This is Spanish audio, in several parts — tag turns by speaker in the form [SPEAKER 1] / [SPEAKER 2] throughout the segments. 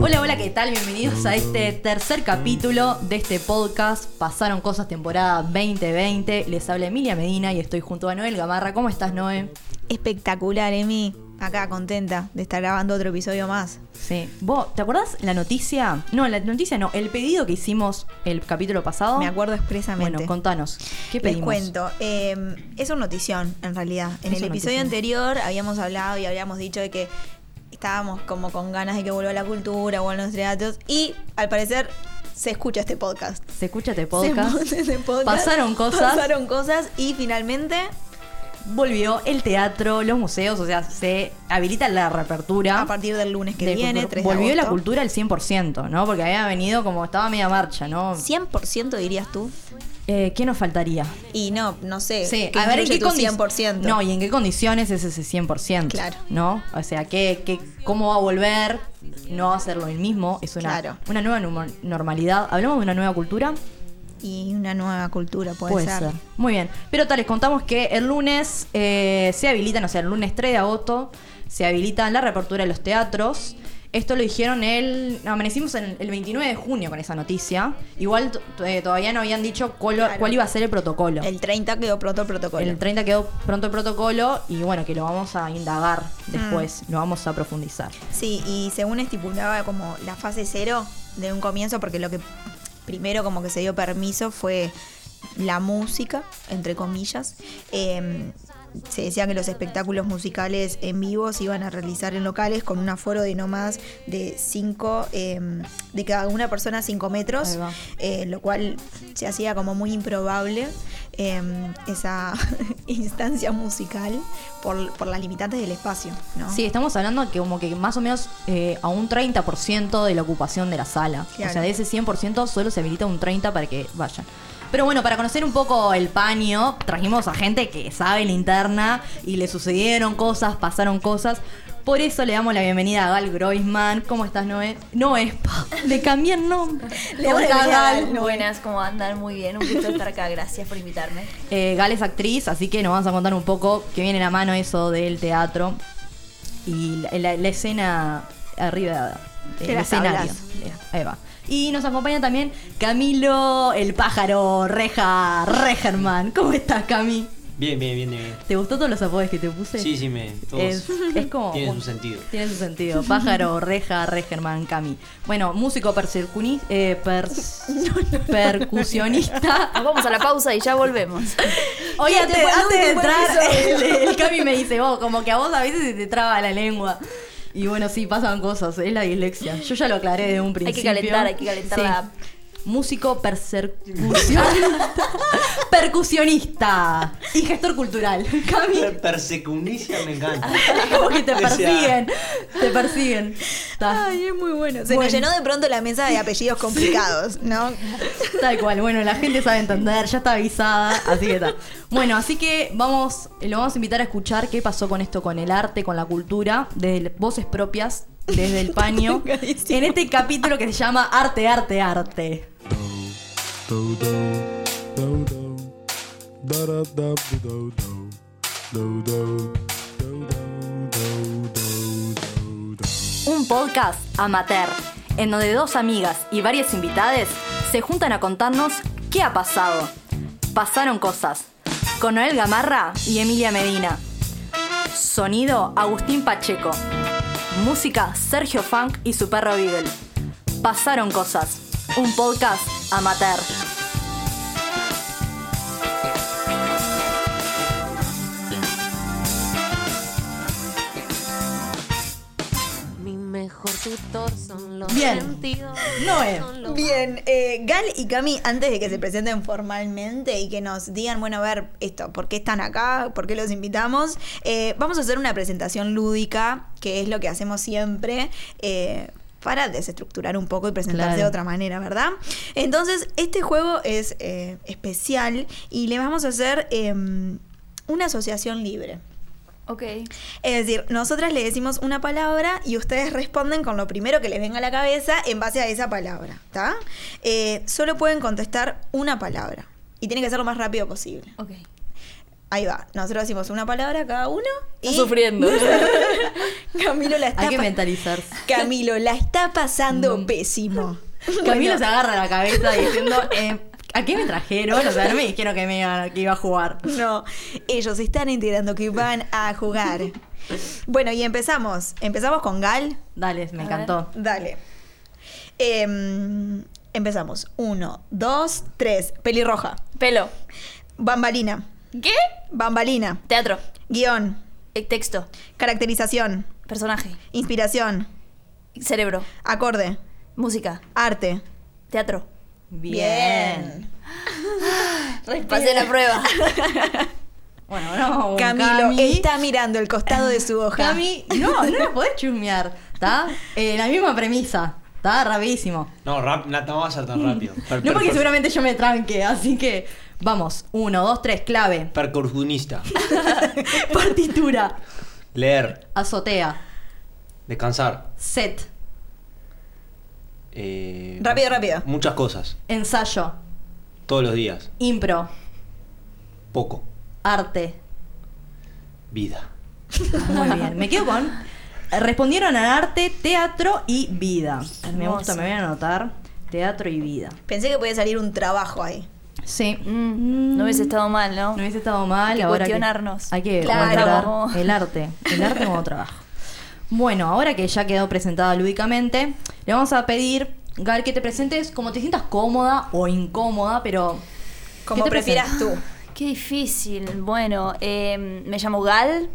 [SPEAKER 1] Hola, hola, ¿qué tal? Bienvenidos a este tercer capítulo de este podcast. Pasaron cosas temporada 2020. Les habla Emilia Medina y estoy junto a Noel Gamarra. ¿Cómo estás, Noé?
[SPEAKER 2] Espectacular, Emi. Acá contenta de estar grabando otro episodio más.
[SPEAKER 1] Sí. ¿Vos te acordás la noticia? No, la noticia no, el pedido que hicimos el capítulo pasado.
[SPEAKER 2] Me acuerdo expresamente.
[SPEAKER 1] Bueno, contanos. ¿Qué
[SPEAKER 2] Les
[SPEAKER 1] pedimos?
[SPEAKER 2] cuento. eh, es una notición, en realidad. En
[SPEAKER 1] Es
[SPEAKER 2] el episodio
[SPEAKER 1] notición.
[SPEAKER 2] anterior habíamos hablado y habíamos dicho de que estábamos como con ganas de que vuelva la cultura, vuelvan los teatros. Y al parecer se escucha este podcast.
[SPEAKER 1] Se escucha este podcast.
[SPEAKER 2] Se escucha este podcast.
[SPEAKER 1] Pasaron cosas.
[SPEAKER 2] Pasaron cosas y finalmente
[SPEAKER 1] Volvió el teatro, los museos, o sea, se habilita la reapertura.
[SPEAKER 2] a partir del lunes que
[SPEAKER 1] de
[SPEAKER 2] viene,
[SPEAKER 1] cultura.
[SPEAKER 2] 3 de
[SPEAKER 1] Volvió la cultura al 100%, ¿no? Porque había venido como estaba media marcha, ¿no?
[SPEAKER 2] 100% dirías tú.
[SPEAKER 1] Eh, ¿Qué nos faltaría?
[SPEAKER 2] Y no, no sé.
[SPEAKER 1] Sí,
[SPEAKER 2] ¿qué
[SPEAKER 1] a ver en qué condiciones.
[SPEAKER 2] 100%.
[SPEAKER 1] No, y en qué condiciones es ese 100%.
[SPEAKER 2] Claro.
[SPEAKER 1] ¿No? O sea, ¿qué, qué, ¿cómo va a volver? No va a ser lo mismo. Es una,
[SPEAKER 2] Claro.
[SPEAKER 1] una nueva normalidad. ¿Hablamos de una nueva cultura?
[SPEAKER 2] Y una nueva cultura puede, ser.
[SPEAKER 1] Muy bien. Pero tal, les contamos que el lunes eh, se habilitan, o sea, el lunes 3 de agosto, se habilita la reapertura de los teatros. Esto lo dijeron el. no, amanecimos en el 29 de junio con esa noticia. Igual eh, todavía no habían dicho cuál,
[SPEAKER 2] Claro.
[SPEAKER 1] cuál iba a ser el protocolo.
[SPEAKER 2] El 30 quedó pronto el protocolo.
[SPEAKER 1] El 30 quedó pronto el protocolo y bueno, que lo vamos a indagar
[SPEAKER 2] Mm.
[SPEAKER 1] después, lo vamos a profundizar.
[SPEAKER 2] Sí, y según estipulaba como la fase cero de un comienzo, porque lo que primero como que se dio permiso fue la música, entre comillas. Eh, se decía que los espectáculos musicales en vivo se iban a realizar en locales con un aforo de no más de 5, de cada una persona 5 metros, eh, lo cual se hacía como muy improbable eh, esa instancia musical por, por las limitantes del espacio. ¿no?
[SPEAKER 1] Sí, estamos hablando que como que más o menos eh, a un 30% de la ocupación de la sala.
[SPEAKER 2] Claro.
[SPEAKER 1] O sea, de ese 100% solo se habilita un 30% para que vayan. Pero bueno, para conocer un poco el paño, trajimos a gente que sabe la interna y le sucedieron cosas, pasaron cosas. Por eso le damos la bienvenida a Gal Groisman. ¿Cómo estás, Noé? Noé, pa, le cambié el nombre.
[SPEAKER 2] Le
[SPEAKER 1] ¿Cómo
[SPEAKER 2] voy a
[SPEAKER 1] estás,
[SPEAKER 2] cambiar
[SPEAKER 1] Gal?
[SPEAKER 3] Buenas, ¿cómo andan? Muy bien, un gusto estar acá, gracias por invitarme.
[SPEAKER 1] Eh, Gal es actriz, así que nos vas a contar un poco que viene a la mano eso del teatro y la, la- la escena arriba
[SPEAKER 2] De
[SPEAKER 1] del escenario. Ahí va. Y nos acompaña también Camilo, el pájaro Reja Regerman. ¿Cómo estás, Cami?
[SPEAKER 4] Bien, bien, bien, bien.
[SPEAKER 1] ¿Te gustó todos los apodos que te puse?
[SPEAKER 4] Sí, sí, me. Todos
[SPEAKER 1] Es, es como.
[SPEAKER 4] tienen su sentido.
[SPEAKER 1] Tiene su sentido. Pájaro, reja, regerman, Cami. Bueno, músico eh, pers- percusionista.
[SPEAKER 3] Nos vamos a la pausa y ya volvemos.
[SPEAKER 1] Oye,
[SPEAKER 2] ¿Qué
[SPEAKER 1] antes, de entrar, el, el Cami me dice, vos, como que a vos a veces se te traba la lengua. Y bueno, sí, pasan cosas, es la dislexia. Yo ya lo aclaré de un
[SPEAKER 3] Hay
[SPEAKER 1] principio.
[SPEAKER 3] que calentar, hay que calentar
[SPEAKER 1] Sí.
[SPEAKER 3] la...
[SPEAKER 1] Músico persecucionista. percusionista. Y gestor cultural.
[SPEAKER 4] Persecunicia me encanta.
[SPEAKER 1] Como que te persiguen. Te persiguen.
[SPEAKER 2] Ay, es muy bueno. Se
[SPEAKER 1] Bueno.
[SPEAKER 2] nos llenó de pronto la mesa de apellidos complicados, ¿no?
[SPEAKER 1] Tal cual, bueno, la gente sabe entender, ya está avisada, así que está. Bueno, así que vamos, lo vamos a invitar a escuchar qué pasó con esto, con el arte, con la cultura, desde voces propias, desde el paño, en este capítulo que se llama Arte, Arte, Arte. Un podcast amateur, en donde dos amigas y varias invitadas se juntan a contarnos qué ha pasado. Pasaron cosas. Con Noel Gamarra y Emilia Medina. Sonido Agustín Pacheco. Música Sergio Funk y su perro Beagle. Pasaron cosas. Un podcast amateur.
[SPEAKER 5] Mi mejor tutor son los
[SPEAKER 1] Bien.
[SPEAKER 5] sentidos.
[SPEAKER 1] Noé.
[SPEAKER 2] Bien, eh, Gal y Cami, antes de que se presenten formalmente y que nos digan, bueno, a ver, esto, ¿por qué están acá? ¿Por qué los invitamos? Eh, vamos a hacer una presentación lúdica, que es lo que hacemos siempre. eh, para desestructurar un poco y presentarse
[SPEAKER 1] Claro.
[SPEAKER 2] de otra manera, ¿verdad? Entonces, este juego es eh, especial y le vamos a hacer em, una asociación libre.
[SPEAKER 3] Ok.
[SPEAKER 2] Es decir, nosotras le decimos una palabra y ustedes responden con lo primero que les venga a la cabeza en base a esa palabra, ¿está? Eh, solo pueden contestar una palabra y tiene que ser lo más rápido posible.
[SPEAKER 3] Ok.
[SPEAKER 2] Ahí va. Nosotros decimos una palabra cada uno Y
[SPEAKER 3] sufriendo.
[SPEAKER 2] Camilo la está
[SPEAKER 1] Hay que mentalizarse.
[SPEAKER 2] Camilo la está pasando pésimo.
[SPEAKER 1] Camilo
[SPEAKER 2] Bueno,
[SPEAKER 1] se agarra la cabeza diciendo, eh, ¿a qué me trajeron? O sea, no me dijeron que, me iba, que iba a jugar.
[SPEAKER 2] No, ellos se están enterando que van a jugar. Bueno, y empezamos. Empezamos con Gal.
[SPEAKER 1] Dale, me encantó.
[SPEAKER 2] Dale. Em, empezamos. Uno, dos, tres. Pelirroja.
[SPEAKER 3] Pelo.
[SPEAKER 2] Bambalina.
[SPEAKER 3] ¿Qué?
[SPEAKER 2] Bambalina.
[SPEAKER 3] Teatro.
[SPEAKER 2] Guión.
[SPEAKER 3] Eh, Texto.
[SPEAKER 2] Caracterización.
[SPEAKER 3] Personaje.
[SPEAKER 2] Inspiración.
[SPEAKER 3] Cerebro.
[SPEAKER 2] Acorde.
[SPEAKER 3] Música.
[SPEAKER 2] Arte.
[SPEAKER 3] Teatro.
[SPEAKER 1] Bien.
[SPEAKER 3] Pasé la prueba.
[SPEAKER 1] Bueno, no,
[SPEAKER 2] Camilo
[SPEAKER 1] Cami.
[SPEAKER 2] está mirando el costado de su hoja.
[SPEAKER 1] Cami, no, no lo podés chusmear, ¿está? Eh, la misma premisa, ¿está? Rapidísimo.
[SPEAKER 4] No, rap, no, no va a ser tan rápido. Per-
[SPEAKER 1] No porque
[SPEAKER 4] per-
[SPEAKER 1] seguramente yo me tranque, así que vamos. Uno, dos, tres, clave.
[SPEAKER 4] Percusionista.
[SPEAKER 1] Partitura.
[SPEAKER 4] Leer.
[SPEAKER 1] Azotea.
[SPEAKER 4] Descansar.
[SPEAKER 1] Set.
[SPEAKER 4] eh,
[SPEAKER 2] Rápido, rápido.
[SPEAKER 4] Muchas cosas.
[SPEAKER 1] Ensayo.
[SPEAKER 4] Todos los días.
[SPEAKER 1] Impro.
[SPEAKER 4] Poco.
[SPEAKER 1] Arte.
[SPEAKER 4] Vida.
[SPEAKER 1] Muy bien. Me quedo con. Respondieron al arte, teatro y vida. Me gusta, me voy a anotar. Teatro y vida.
[SPEAKER 2] Pensé que podía salir un trabajo ahí.
[SPEAKER 1] Sí.
[SPEAKER 3] Mm, no hubiese estado mal, ¿no?
[SPEAKER 1] No hubiese estado mal.
[SPEAKER 3] Hay que
[SPEAKER 1] ahora
[SPEAKER 3] cuestionarnos.
[SPEAKER 1] hay que
[SPEAKER 2] Claro.
[SPEAKER 1] el arte. El arte como trabajo. Bueno, ahora que ya quedó presentada lúdicamente, le vamos a pedir, Gal, que te presentes como te sientas cómoda o incómoda, pero.
[SPEAKER 2] Como
[SPEAKER 1] ¿qué te
[SPEAKER 2] prefieras tú.
[SPEAKER 3] Qué difícil. Bueno, eh, me llamo Gal,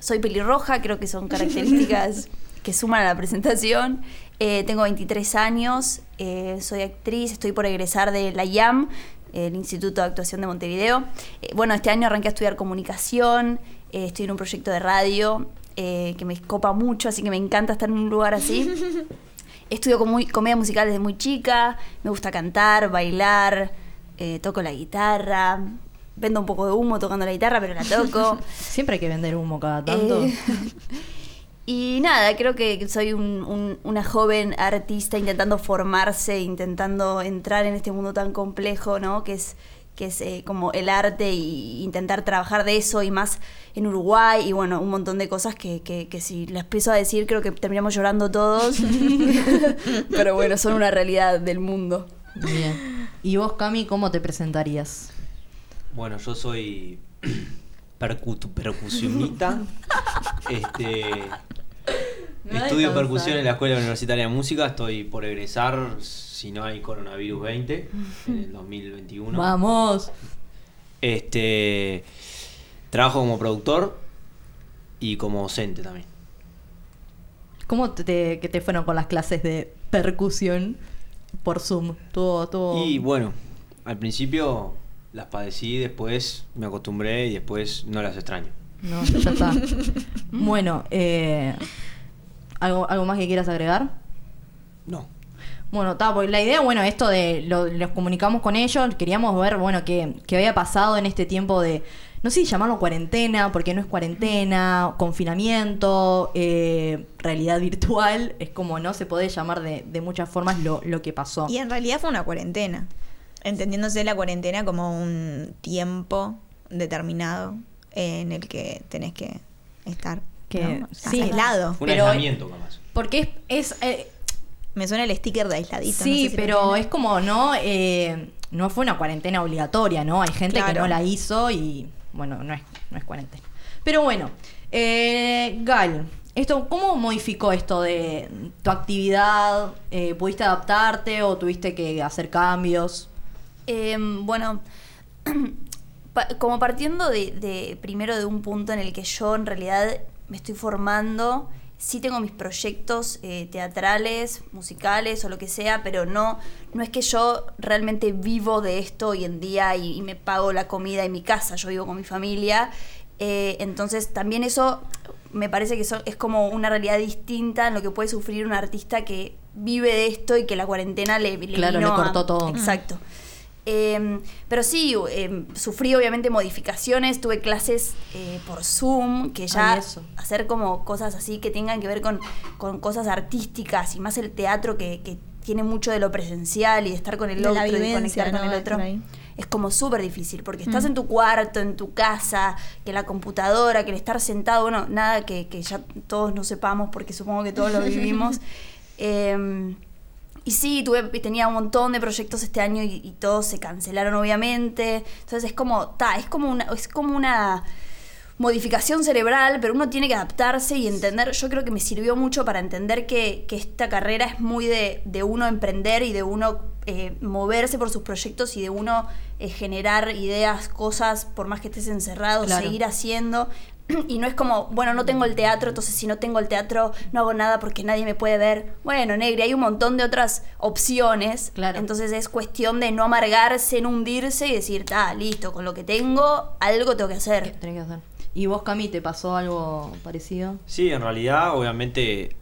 [SPEAKER 3] soy pelirroja, creo que son características que suman a la presentación. Eh, tengo 23 años, eh, soy actriz, estoy por egresar de la IAM, el Instituto de Actuación de Montevideo. Eh, bueno, este año arranqué a estudiar comunicación, eh, estoy en un proyecto de radio eh, que me copa mucho, así que me encanta estar en un lugar así. Estudio com- comedia musical desde muy chica, me gusta cantar, bailar, toco la guitarra, vendo un poco de humo tocando la guitarra, pero la toco.
[SPEAKER 1] Siempre hay que vender humo cada tanto.
[SPEAKER 3] Y nada, creo que soy un- un- una joven artista intentando formarse, intentando entrar en este mundo tan complejo, ¿no? Que es, que es eh, como el arte y intentar trabajar de eso y más en Uruguay y bueno, un montón de cosas que, que, que si las empiezo a decir creo que terminamos llorando todos. Pero bueno, son una realidad del mundo.
[SPEAKER 1] Bien. ¿Y vos, Cami, cómo te presentarías?
[SPEAKER 4] Bueno, yo soy percu- percusionista. este, estudio percusión en la Escuela Universitaria de Música. Estoy por egresar, si no hay coronavirus 20, en el 2021.
[SPEAKER 1] Vamos.
[SPEAKER 4] Este, trabajo como productor y como docente también.
[SPEAKER 1] ¿Cómo te, te- que te fueron con las clases de percusión por Zoom? Todo, todo.
[SPEAKER 4] Y bueno, al principio las padecí, después me acostumbré y después no las extraño.
[SPEAKER 1] No, ya está. bueno, eh, ¿algo, ¿algo más que quieras agregar?
[SPEAKER 4] No.
[SPEAKER 1] Bueno, está, porque la idea, bueno, esto de lo, los comunicamos con ellos, queríamos ver, bueno, qué, qué había pasado en este tiempo de, no sé si llamarlo cuarentena, porque no es cuarentena, confinamiento, eh, realidad virtual, es como, ¿no? Se puede llamar de, de muchas formas lo, lo que pasó.
[SPEAKER 2] Y en realidad fue una cuarentena. Entendiéndose la cuarentena como un tiempo determinado en el que tenés que estar
[SPEAKER 1] Que-
[SPEAKER 2] ¿no?
[SPEAKER 1] sí.
[SPEAKER 2] aislado.
[SPEAKER 4] Un
[SPEAKER 1] Pero-
[SPEAKER 4] aislamiento, capaz.
[SPEAKER 1] Porque es... es eh,
[SPEAKER 2] Me suena el sticker de aisladito. no
[SPEAKER 1] sí,
[SPEAKER 2] sé si lo
[SPEAKER 1] pero es como, ¿no? Eh, no fue una cuarentena obligatoria, ¿no? Hay gente que no la hizo y, bueno, no es, no es cuarentena. Pero bueno, eh, Gal, esto, ¿cómo modificó esto de tu actividad? Eh, ¿Pudiste adaptarte o tuviste que hacer cambios?
[SPEAKER 3] Eh, bueno, pa- como partiendo de, de primero de un punto en el que yo en realidad me estoy formando, sí tengo mis proyectos eh, teatrales, musicales o lo que sea, pero no, no es que yo realmente vivo de esto hoy en día y, y me pago la comida en mi casa, yo vivo con mi familia. Eh, entonces también eso me parece que eso es como una realidad distinta en lo que puede sufrir un artista que vive de esto y que la cuarentena le, le
[SPEAKER 1] Claro,
[SPEAKER 3] vino
[SPEAKER 1] le cortó
[SPEAKER 3] a-
[SPEAKER 1] todo.
[SPEAKER 3] Exacto. Eh, pero sí, eh, sufrí obviamente modificaciones, tuve clases eh, por Zoom, que ya
[SPEAKER 1] Ay,
[SPEAKER 3] hacer como cosas así que tengan que ver con, con cosas artísticas y más el teatro que, que tiene mucho de lo presencial y de estar con el
[SPEAKER 2] De
[SPEAKER 3] otro y
[SPEAKER 2] vivencia,
[SPEAKER 3] conectar con
[SPEAKER 2] ¿no?
[SPEAKER 3] el otro. Es como súper difícil, porque estás en tu cuarto, en tu casa, que la computadora, que el estar sentado, bueno, nada que, que ya todos no sepamos, porque supongo que todos lo vivimos. Y sí, tuve, tenía un montón de proyectos este año y, y todos se cancelaron, obviamente. Entonces es como, ta, es como una, es como una modificación cerebral, pero uno tiene que adaptarse y entender. Yo creo que me sirvió mucho para entender que, que esta carrera es muy de, de uno emprender y de uno eh, moverse por sus proyectos y de uno eh, generar ideas, cosas, por más que estés encerrado,
[SPEAKER 1] Claro.
[SPEAKER 3] seguir haciendo. Y no es como, bueno, no tengo el teatro, entonces si no tengo el teatro no hago nada porque nadie me puede ver. Bueno, Negri, hay un montón de otras opciones.
[SPEAKER 1] Claro.
[SPEAKER 3] Entonces es cuestión de no amargarse, no hundirse y decir, ah, listo, con lo que tengo, algo tengo que
[SPEAKER 1] ¿Qué
[SPEAKER 3] hacer.
[SPEAKER 1] tenés que hacer? ¿Y vos, Cami, te pasó algo parecido?
[SPEAKER 4] Sí, en realidad, obviamente,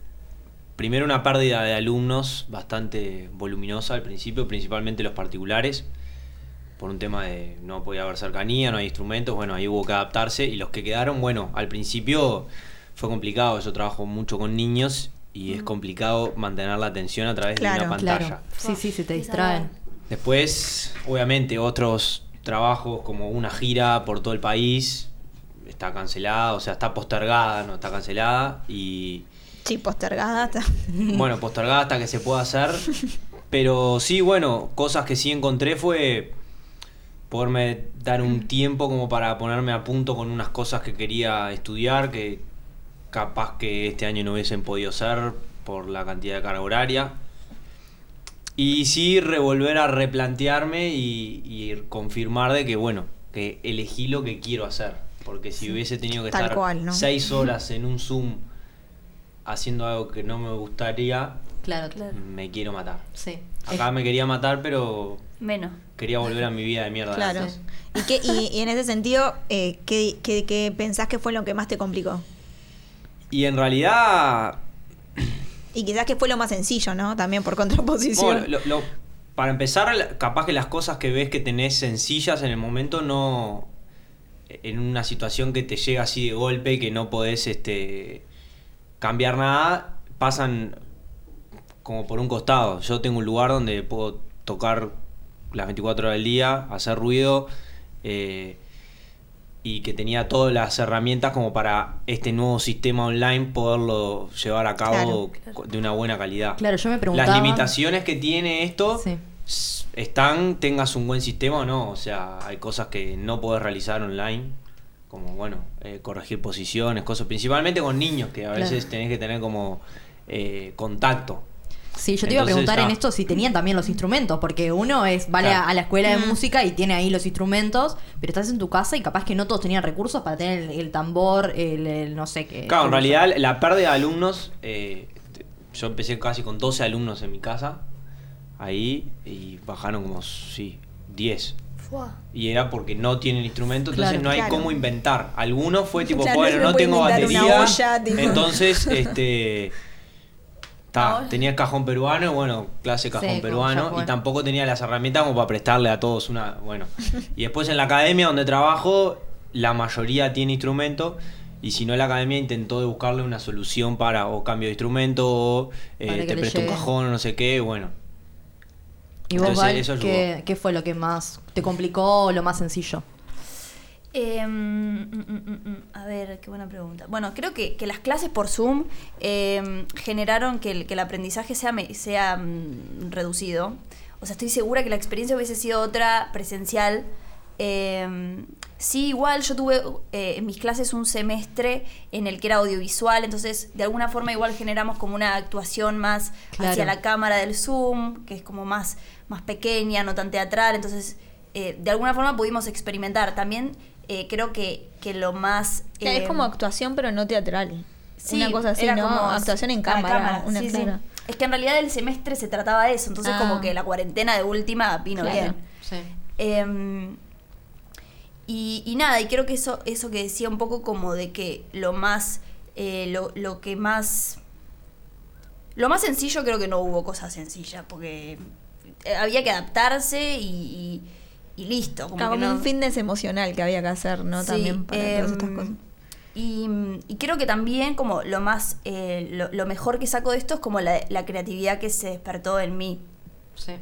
[SPEAKER 4] primero una pérdida de alumnos bastante voluminosa al principio, principalmente los particulares, por un tema de no podía haber cercanía, no hay instrumentos, bueno, ahí hubo que adaptarse y los que quedaron, bueno, al principio fue complicado, yo trabajo mucho con niños y es complicado mantener la atención a través de una pantalla.
[SPEAKER 1] Claro. Sí, sí, se te distraen.
[SPEAKER 4] Después, obviamente, otros trabajos como una gira por todo el país está cancelada, o sea, está postergada, no está cancelada y
[SPEAKER 2] Sí, postergada. está.
[SPEAKER 4] bueno, postergada hasta que se pueda hacer. Pero sí, bueno, cosas que sí encontré fue poderme dar un tiempo como para ponerme a punto con unas cosas que quería estudiar, que capaz que este año no hubiesen podido ser por la cantidad de carga horaria. Y sí, revolver a replantearme y, y confirmar de que, bueno, que elegí lo que quiero hacer. Porque si hubiese tenido que
[SPEAKER 2] Tal
[SPEAKER 4] estar
[SPEAKER 2] cual, ¿no?
[SPEAKER 4] seis horas en un Zoom haciendo algo que no me gustaría,
[SPEAKER 1] Claro,
[SPEAKER 3] Claro.
[SPEAKER 4] me quiero matar.
[SPEAKER 1] Sí.
[SPEAKER 4] Acá me quería matar, pero
[SPEAKER 3] Menos.
[SPEAKER 4] Quería volver a mi vida de mierda.
[SPEAKER 2] Claro.
[SPEAKER 4] antes.
[SPEAKER 2] ¿Y, qué, y, y en ese sentido, eh, ¿qué, qué, qué pensás que fue lo que más te complicó?
[SPEAKER 4] Y en realidad,
[SPEAKER 2] Y quizás que fue lo más sencillo, ¿no? También por contraposición.
[SPEAKER 4] bueno, lo- lo- para empezar, capaz que las cosas que ves que tenés sencillas en el momento no... En una situación que te llega así de golpe y que no podés este, cambiar nada, pasan como por un costado. Yo tengo un lugar donde puedo tocar las 24 horas del día, hacer ruido, eh, y que tenía todas las herramientas como para este nuevo sistema online poderlo llevar a cabo de una buena calidad.
[SPEAKER 1] Claro, yo me preguntaba-
[SPEAKER 4] Las limitaciones que tiene esto
[SPEAKER 1] Sí.
[SPEAKER 4] están, tengas un buen sistema o no. O sea, hay cosas que no podés realizar online, como, bueno, eh, corregir posiciones, cosas, principalmente con niños, que a
[SPEAKER 1] Claro.
[SPEAKER 4] veces tenés que tener como eh, contacto.
[SPEAKER 1] Sí, yo te iba a preguntar en esto si tenían también los instrumentos, porque uno es vale
[SPEAKER 4] Claro.
[SPEAKER 1] a, a la escuela de música y tiene ahí los instrumentos, pero estás en tu casa y capaz que no todos tenían recursos para tener el, el tambor, el, el no sé qué.
[SPEAKER 4] Claro, en realidad la pérdida de alumnos, eh, yo empecé casi con 12 alumnos en mi casa, ahí, y bajaron como, sí, 10. Y era porque no tienen instrumento, entonces
[SPEAKER 1] Claro,
[SPEAKER 4] no hay
[SPEAKER 2] claro.
[SPEAKER 4] cómo inventar. Algunos fue tipo,
[SPEAKER 2] Claro,
[SPEAKER 4] bueno,
[SPEAKER 2] no
[SPEAKER 4] tengo batería.
[SPEAKER 2] olla.
[SPEAKER 4] Entonces, este. Ta,
[SPEAKER 3] olla.
[SPEAKER 4] tenía cajón peruano, bueno, clase cajón peruano, y tampoco tenía las herramientas como para prestarle a todos una. Bueno. Y después en la academia donde trabajo, la mayoría tiene instrumento. Y si no, la academia intentó de buscarle una solución para o cambio de instrumento, o eh, te presto un cajón, no sé qué, bueno.
[SPEAKER 1] ¿Y vos,
[SPEAKER 4] Entonces,
[SPEAKER 1] Val,
[SPEAKER 4] eso.
[SPEAKER 1] ¿qué, qué fue lo que más te complicó o lo más sencillo?
[SPEAKER 3] Eh, mm, mm, mm, a ver, qué buena pregunta. Bueno, creo que, que las clases por Zoom eh, generaron que el, que el aprendizaje sea, sea reducido. O sea, estoy segura que la experiencia hubiese sido otra presencial. Eh, sí, igual yo tuve eh, en mis clases un semestre en el que era audiovisual, entonces de alguna forma igual generamos como una actuación más
[SPEAKER 1] Claro.
[SPEAKER 3] hacia la cámara del Zoom, que es como más, más pequeña, no tan teatral, entonces eh, de alguna forma pudimos experimentar. También eh, creo que, que lo más...
[SPEAKER 2] Es
[SPEAKER 3] eh,
[SPEAKER 2] como actuación, pero no teatral.
[SPEAKER 3] sí,
[SPEAKER 2] una cosa así,
[SPEAKER 3] era
[SPEAKER 2] ¿no?
[SPEAKER 3] como
[SPEAKER 2] actuación en cámara. una
[SPEAKER 3] sí, sí.
[SPEAKER 2] clara.
[SPEAKER 3] Es que en realidad el semestre se trataba de eso, entonces
[SPEAKER 2] Ah.
[SPEAKER 3] como que la cuarentena de última vino
[SPEAKER 2] Claro.
[SPEAKER 3] bien.
[SPEAKER 1] Sí.
[SPEAKER 3] Em, y, y nada, y creo que eso, eso que decía un poco como de que lo más, eh, lo, lo que más, lo más sencillo creo que no hubo cosas sencillas, porque había que adaptarse y, y- y listo. Como
[SPEAKER 2] Como
[SPEAKER 3] que no-
[SPEAKER 2] un fitness emocional que había que hacer, ¿no?
[SPEAKER 3] Sí,
[SPEAKER 2] También para todas estas cosas.
[SPEAKER 3] Y, y creo que también como lo más, eh, lo, lo mejor que saco de esto es como la, la creatividad que se despertó en mí.
[SPEAKER 1] Sí.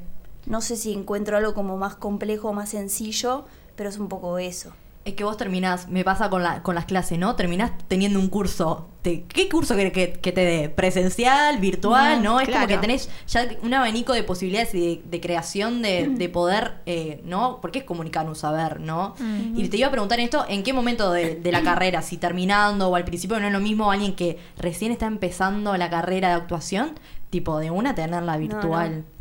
[SPEAKER 3] No sé si encuentro algo como más complejo o más sencillo, pero es un poco eso.
[SPEAKER 1] Es que vos terminás, me pasa con, la, con las clases, ¿no? Terminás teniendo un curso. Te- ¿Qué curso querés que, que te dé? ¿Presencial? ¿Virtual?
[SPEAKER 2] No,
[SPEAKER 1] ¿No? Es como que tenés ya un abanico de posibilidades y de, de creación de, de poder, eh, ¿no? Porque es comunicar un saber, ¿no? Y te iba a preguntar esto, ¿en qué momento de, de la carrera? Si terminando o al principio no es lo mismo alguien que recién está empezando la carrera de actuación, tipo de una tenerla virtual.
[SPEAKER 3] no.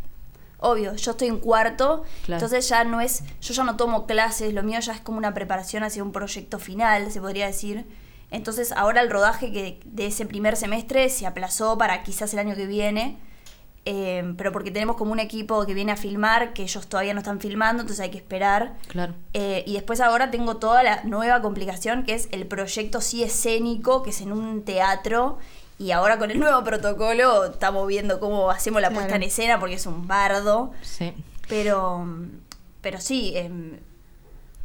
[SPEAKER 3] Obvio, yo estoy en cuarto,
[SPEAKER 1] Claro.
[SPEAKER 3] entonces ya no es, yo ya no tomo clases, lo mío ya es como una preparación hacia un proyecto final, se podría decir. Entonces ahora el rodaje que de ese primer semestre se aplazó para quizás el año que viene, eh, pero porque tenemos como un equipo que viene a filmar, que ellos todavía no están filmando, entonces hay que esperar.
[SPEAKER 1] Claro.
[SPEAKER 3] Eh, y después ahora tengo toda la nueva complicación que es el proyecto sí escénico, que es en un teatro. Y ahora con el nuevo protocolo estamos viendo cómo hacemos la puesta
[SPEAKER 2] Claro.
[SPEAKER 3] en escena porque es un bardo.
[SPEAKER 1] Sí.
[SPEAKER 3] Pero, pero sí, em,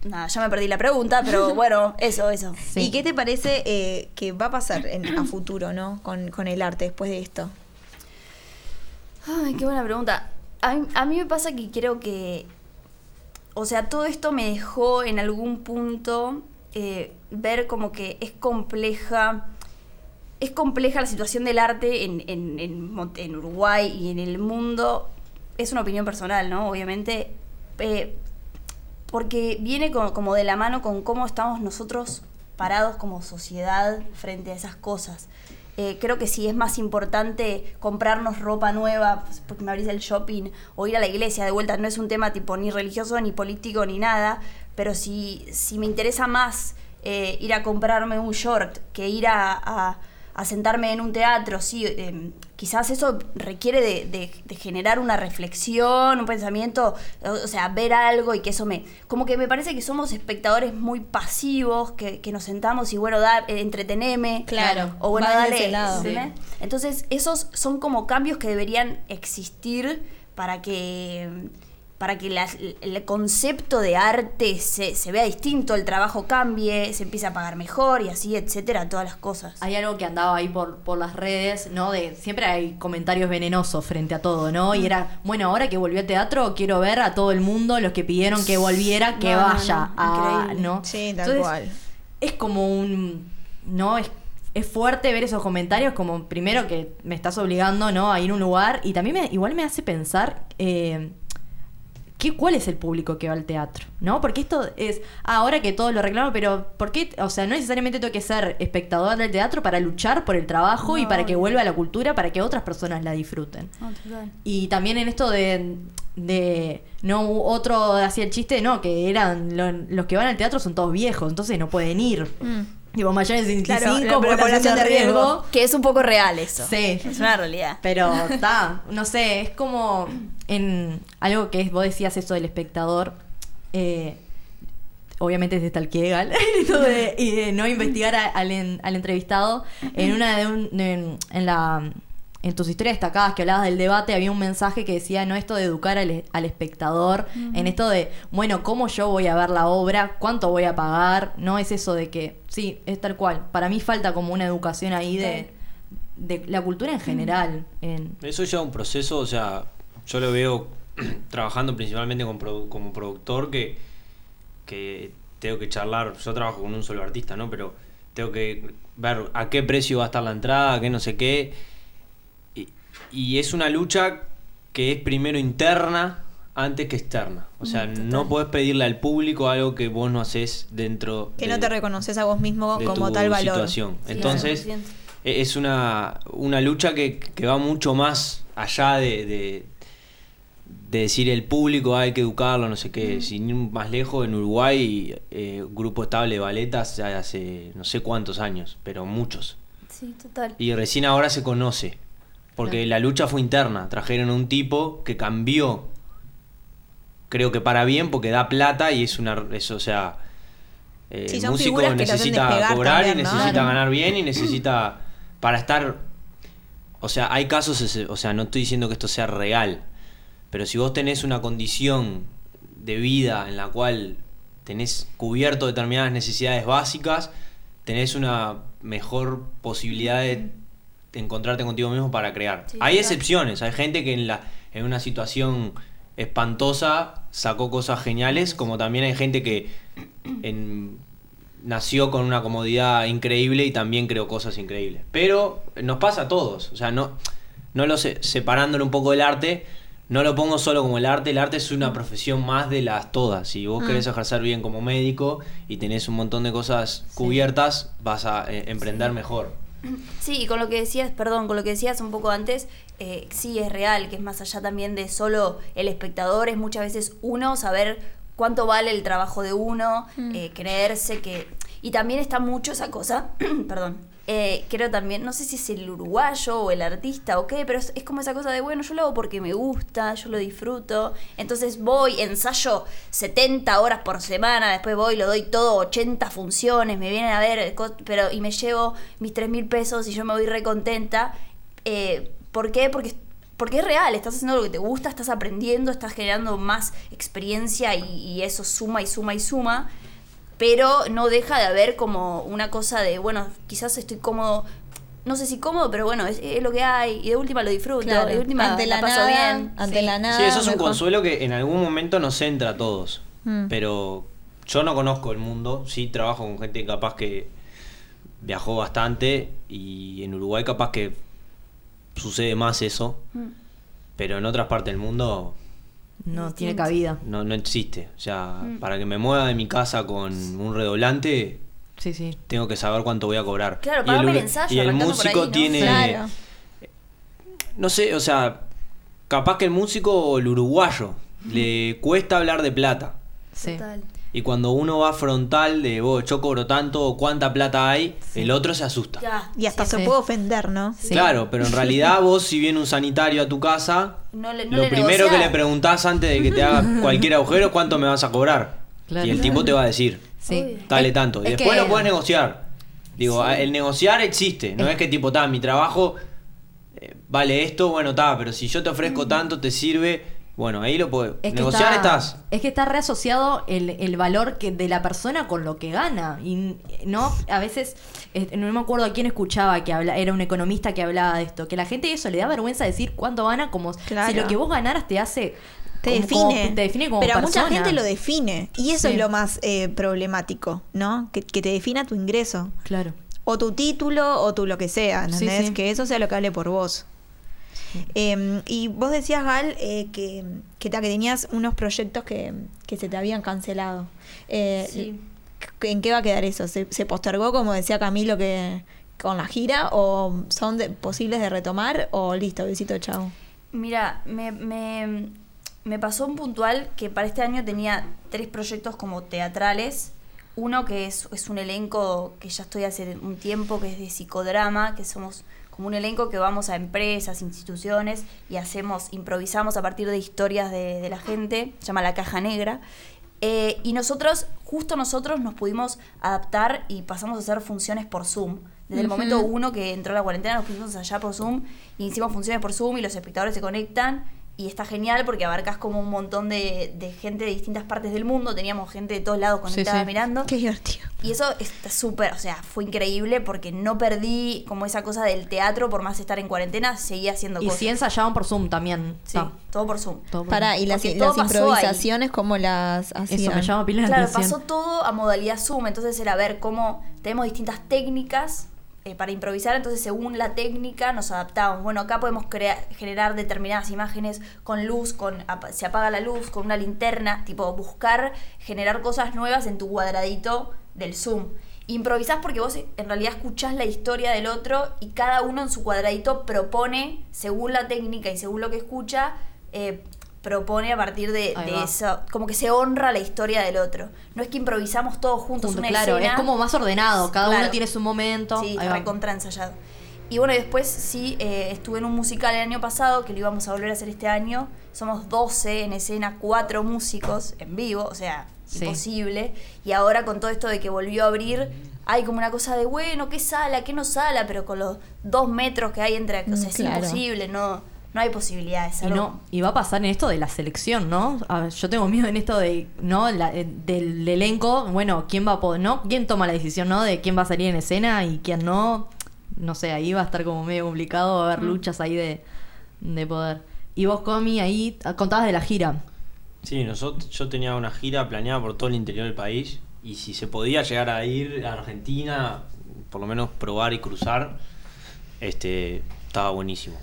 [SPEAKER 3] nada, ya me perdí la pregunta, pero bueno, eso, eso.
[SPEAKER 1] Sí.
[SPEAKER 2] ¿Y qué te parece eh, que va a pasar en- a futuro, ¿no? Con, con el arte después de esto.
[SPEAKER 3] Ay, qué buena pregunta. A mí, a mí me pasa que creo que, o sea, todo esto me dejó en algún punto eh, ver como que es compleja, es compleja la situación del arte en, en, en en Uruguay y en el mundo. Es una opinión personal, ¿no? Obviamente. eh, porque viene co- como de la mano con cómo estamos nosotros parados como sociedad frente a esas cosas. Eh, creo que sí es más importante comprarnos ropa nueva pues, porque me abrís el shopping o ir a la iglesia de vuelta. No es un tema tipo ni religioso, ni político, ni nada. Pero si, si me interesa más eh, ir a comprarme un short que ir a- a sentarme en un teatro, sí, eh, quizás eso requiere de, de- de generar una reflexión, un pensamiento, o, o sea, ver algo y que eso me... Como que me parece que somos espectadores muy pasivos, que, que nos sentamos y bueno, da, eh, entreteneme.
[SPEAKER 2] Claro,
[SPEAKER 3] O bueno, dale.
[SPEAKER 2] ese lado.
[SPEAKER 3] ¿entendés? Entonces, esos son como cambios que deberían existir para que para que el concepto de arte se, se vea distinto, el trabajo cambie, se empiece a pagar mejor y así, etcétera, todas las cosas.
[SPEAKER 1] Hay algo que andaba ahí por, por las redes, ¿no? De siempre hay comentarios venenosos frente a todo, ¿no? Y era, bueno, ahora que volvió al teatro, quiero ver a todo el mundo, los que pidieron que volviera, que
[SPEAKER 3] No, no,
[SPEAKER 1] vaya,
[SPEAKER 3] no,
[SPEAKER 1] a,
[SPEAKER 3] increíble.
[SPEAKER 1] ¿no?
[SPEAKER 2] Sí, tal
[SPEAKER 1] Entonces,
[SPEAKER 2] cual.
[SPEAKER 1] Es como un, ¿no? Es, es fuerte ver esos comentarios como, primero, que me estás obligando, ¿no? A ir a un lugar y también me, igual me hace pensar... eh, ¿Qué, ¿Cuál es el público que va al teatro? ¿No? Porque esto es, ah, ahora que todos lo reclaman, pero ¿por qué? O sea, no necesariamente tengo que ser espectador del teatro para luchar por el trabajo y para que vuelva a la cultura, para que otras personas la disfruten. Y también en esto de, de no otro hacía el chiste, no, que eran lo- los que van al teatro son todos viejos, entonces no pueden ir. Tipo, mayores de 25
[SPEAKER 2] Claro, la-
[SPEAKER 1] por
[SPEAKER 2] la población de riesgo.
[SPEAKER 3] Que es un poco real eso.
[SPEAKER 1] Sí.
[SPEAKER 3] Es una realidad.
[SPEAKER 1] Pero está, no sé, es como en algo que es, vos decías eso del espectador. eh, obviamente es esto de, y de no investigar a- al, en- al entrevistado. En una de un- en, en la en tus historias destacadas que hablabas del debate había un mensaje que decía no esto de educar al, al espectador en esto de bueno cómo yo voy a ver la obra cuánto voy a pagar no es eso de que sí es tal cual. Para mí falta como una educación ahí de, de la cultura en general en,
[SPEAKER 4] Eso lleva un proceso, o sea, yo lo veo trabajando principalmente con produ- como productor que, que tengo que charlar, yo trabajo con un solo artista, ¿no? Pero tengo que ver a qué precio va a estar la entrada, a qué no sé qué. Y, es una lucha que es primero interna antes que externa. O sea, no podés pedirle al público algo que vos no haces dentro
[SPEAKER 2] Que
[SPEAKER 4] de-
[SPEAKER 2] no te reconoces a vos mismo
[SPEAKER 4] de
[SPEAKER 2] como
[SPEAKER 4] tu
[SPEAKER 2] tal valor.
[SPEAKER 4] situación.
[SPEAKER 3] Sí,
[SPEAKER 4] Entonces,
[SPEAKER 3] 100%.
[SPEAKER 4] e- es una, una lucha que, que va mucho más allá de, de, de decir el público hay que educarlo, no sé qué. Sin ir más lejos, en Uruguay, eh, Grupo Estable de Baletas ya hace no sé cuántos años, pero muchos.
[SPEAKER 3] Sí, total.
[SPEAKER 4] Y recién ahora se conoce. Porque la lucha fue interna. Trajeron un tipo que cambió. Creo que para bien, porque da plata y es una. Es, o sea. eh,
[SPEAKER 2] Sí,
[SPEAKER 4] músico necesita cobrar y
[SPEAKER 2] también, ¿no?
[SPEAKER 4] necesita
[SPEAKER 2] Claro.
[SPEAKER 4] ganar bien y necesita. Para estar. O sea, hay casos. O sea, no estoy diciendo que esto sea real. Pero si vos tenés una condición de vida en la cual tenés cubierto determinadas necesidades básicas, tenés una mejor posibilidad de encontrarte contigo mismo para crear.
[SPEAKER 3] Sí,
[SPEAKER 4] hay excepciones, hay gente que en la en una situación espantosa sacó cosas geniales, como también hay gente que en- nació con una comodidad increíble y también creó cosas increíbles. Pero nos pasa a todos, o sea, no, no lo sé, separándolo un poco del arte, no lo pongo solo como el arte, el arte es una profesión más de las todas. Si vos querés ejercer bien como médico y tenés un montón de cosas cubiertas, vas a eh, emprender mejor.
[SPEAKER 3] Sí, y con lo que decías, perdón, con lo que decías un poco antes, eh, sí es real, que es más allá también de solo el espectador, es muchas veces uno saber cuánto vale el trabajo de uno, eh, creerse que... Y también está mucho esa cosa, perdón, eh, creo también, no sé si es el uruguayo o el artista o qué, pero es, como esa cosa de, bueno, yo lo hago porque me gusta, yo lo disfruto, entonces voy, ensayo 70 horas por semana, después voy, lo doy todo, 80 funciones, me vienen a ver, pero y me llevo mis 3 mil pesos y yo me voy re contenta. Eh, ¿Por qué? Porque, porque es real, estás haciendo lo que te gusta, estás aprendiendo, estás generando más experiencia y eso suma y suma y suma pero no deja de haber como una cosa de, bueno, quizás estoy cómodo, no sé si cómodo, pero bueno, es, es lo que hay, y de última lo disfruto,
[SPEAKER 2] Claro,
[SPEAKER 3] de última
[SPEAKER 2] ante la,
[SPEAKER 3] paso
[SPEAKER 2] nada,
[SPEAKER 3] bien.
[SPEAKER 2] ante
[SPEAKER 3] sí.
[SPEAKER 2] la nada.
[SPEAKER 4] Sí, eso es un
[SPEAKER 2] mejor.
[SPEAKER 4] consuelo que en algún momento nos entra a todos.
[SPEAKER 2] Mm.
[SPEAKER 4] Pero yo no conozco el mundo, sí trabajo con gente capaz que viajó bastante y en Uruguay capaz que sucede más eso,
[SPEAKER 3] Mm.
[SPEAKER 4] pero en otras partes del mundo
[SPEAKER 1] No tiene cabida.
[SPEAKER 4] no, no existe. O sea,
[SPEAKER 3] Mm.
[SPEAKER 4] para que me mueva de mi casa con un redoblante,
[SPEAKER 1] Sí, sí.
[SPEAKER 4] tengo que saber cuánto voy a cobrar.
[SPEAKER 3] Claro,
[SPEAKER 4] y
[SPEAKER 3] pagame
[SPEAKER 4] el,
[SPEAKER 3] el ensayo,
[SPEAKER 4] y el músico
[SPEAKER 3] ahí, ¿no?
[SPEAKER 4] tiene...
[SPEAKER 2] Claro.
[SPEAKER 4] No sé, o sea, capaz que el músico o el uruguayo le cuesta hablar de plata.
[SPEAKER 1] Sí.
[SPEAKER 3] Total.
[SPEAKER 4] Y cuando uno va frontal de, vos, yo cobro tanto, o cuánta plata hay, el otro se asusta.
[SPEAKER 3] Ya.
[SPEAKER 2] Y hasta
[SPEAKER 1] Sí,
[SPEAKER 2] se
[SPEAKER 1] sí.
[SPEAKER 2] puede ofender, ¿no?
[SPEAKER 1] Sí.
[SPEAKER 4] Claro, pero en realidad vos si viene un sanitario a tu casa,
[SPEAKER 3] No le- no
[SPEAKER 4] lo
[SPEAKER 3] le
[SPEAKER 4] primero que le preguntás antes de que te haga cualquier agujero, ¿cuánto me vas a cobrar?
[SPEAKER 1] Claro.
[SPEAKER 4] Y el tipo te va a decir,
[SPEAKER 1] Sí.
[SPEAKER 4] dale
[SPEAKER 1] Es-
[SPEAKER 4] tanto. Y
[SPEAKER 1] es
[SPEAKER 4] después
[SPEAKER 1] que-
[SPEAKER 4] lo puedes negociar. Digo, el negociar existe, no es que tipo, ta, mi trabajo eh, vale esto, bueno, ta, pero si yo te ofrezco tanto, te sirve, bueno, ahí lo.
[SPEAKER 1] Es que
[SPEAKER 4] negociar
[SPEAKER 1] está,
[SPEAKER 4] estás.
[SPEAKER 1] Es que está reasociado el, el valor que de la persona con lo que gana. Y no, a veces, eh, no me acuerdo a quién escuchaba que habla, era un economista que hablaba de esto, que la gente eso le da vergüenza decir cuánto gana, como
[SPEAKER 2] Claro.
[SPEAKER 1] si lo que vos ganaras te hace.
[SPEAKER 2] Te
[SPEAKER 1] como-
[SPEAKER 2] define.
[SPEAKER 1] como- te define como
[SPEAKER 2] Pero a mucha
[SPEAKER 1] persona.
[SPEAKER 2] gente lo define. Y eso
[SPEAKER 1] Sí.
[SPEAKER 2] es lo más eh, problemático, ¿no? Que, que te defina tu ingreso.
[SPEAKER 1] Claro.
[SPEAKER 2] O tu título o tu lo que sea,
[SPEAKER 1] Sí,
[SPEAKER 2] ¿entendés?
[SPEAKER 1] sí.
[SPEAKER 2] Que eso sea lo que hable por vos. Eh, y vos decías, Gal, eh, que, que, que tenías unos proyectos que, que se te habían cancelado. Eh,
[SPEAKER 3] Sí.
[SPEAKER 2] ¿En qué va a quedar eso? ¿Se, se postergó, como decía Camilo, que con la gira? ¿O son de- posibles de retomar? ¿O listo, besito, chao?
[SPEAKER 3] Mira, me, me, me pasó un puntual que para este año tenía tres proyectos como teatrales. Uno que es, es un elenco que ya estoy hace un tiempo, que es de psicodrama, que somos como un elenco que vamos a empresas, instituciones y hacemos, improvisamos a partir de historias de, de la gente, se llama La Caja Negra. Eh, y nosotros, justo nosotros nos pudimos adaptar y pasamos a hacer funciones por Zoom. Desde el momento uno que entró la cuarentena nos pusimos allá por Zoom y hicimos funciones por Zoom y los espectadores se conectan y está genial porque abarcas como un montón de, de gente de distintas partes del mundo. Teníamos gente de todos lados conectada
[SPEAKER 1] sí.
[SPEAKER 3] mirando.
[SPEAKER 2] Qué divertido.
[SPEAKER 3] Y eso está súper, o sea, fue increíble porque no perdí como esa cosa del teatro, por más estar en cuarentena, seguía haciendo
[SPEAKER 1] Y
[SPEAKER 3] cosas.
[SPEAKER 1] si ensayaban por Zoom también.
[SPEAKER 3] Sí,
[SPEAKER 1] Ta,
[SPEAKER 3] todo por Zoom.
[SPEAKER 1] todo por
[SPEAKER 2] Pará, y las, las
[SPEAKER 3] todo pasó
[SPEAKER 2] improvisaciones, ¿cómo las hacían?
[SPEAKER 1] Eso me llama pila la
[SPEAKER 3] Claro,
[SPEAKER 1] atención.
[SPEAKER 3] pasó todo a modalidad Zoom, entonces era ver cómo tenemos distintas técnicas eh, para improvisar, entonces según la técnica nos adaptamos. Bueno, acá podemos generar determinadas imágenes con luz, con se apaga la luz, con una linterna, tipo buscar generar cosas nuevas en tu cuadradito del Zoom. Improvisás porque vos en realidad escuchás la historia del otro y cada uno en su cuadradito propone, según la técnica y según lo que escucha, eh, propone a partir de, eso, como que se honra la historia del otro. No es que improvisamos todos juntos
[SPEAKER 1] Junto,
[SPEAKER 3] una
[SPEAKER 1] claro,
[SPEAKER 3] escena.
[SPEAKER 1] es como más ordenado. Cada
[SPEAKER 3] Claro.
[SPEAKER 1] uno tiene su momento.
[SPEAKER 3] Sí, recontra ensayado. Y bueno, después sí, eh, estuve en un musical el año pasado, que lo íbamos a volver a hacer este año. Somos 12 en escena, 4 músicos en vivo, o sea,
[SPEAKER 1] Sí.
[SPEAKER 3] imposible. Y ahora con todo esto de que volvió a abrir, hay como una cosa de, bueno, ¿qué sala? ¿Qué no sala? Pero con los dos metros que hay entre... O sea,
[SPEAKER 2] Mm,
[SPEAKER 3] es
[SPEAKER 2] claro.
[SPEAKER 3] imposible, no, no hay posibilidades.
[SPEAKER 1] Y, no, y va a pasar en esto de la selección, ¿no? Ver, yo tengo miedo en esto de, ¿no? La- eh, del elenco, bueno, ¿quién va a poder, no? ¿Quién toma la decisión, no? De quién va a salir en escena y quién no. No sé, ahí va a estar como medio complicado, va a haber
[SPEAKER 3] Mm.
[SPEAKER 1] luchas ahí de, de poder. Y vos, Comi, ahí contabas de la gira.
[SPEAKER 4] Sí, nosotros, yo tenía una gira planeada por todo el interior del país y si se podía llegar a ir a Argentina, por lo menos probar y cruzar, este, estaba buenísimo.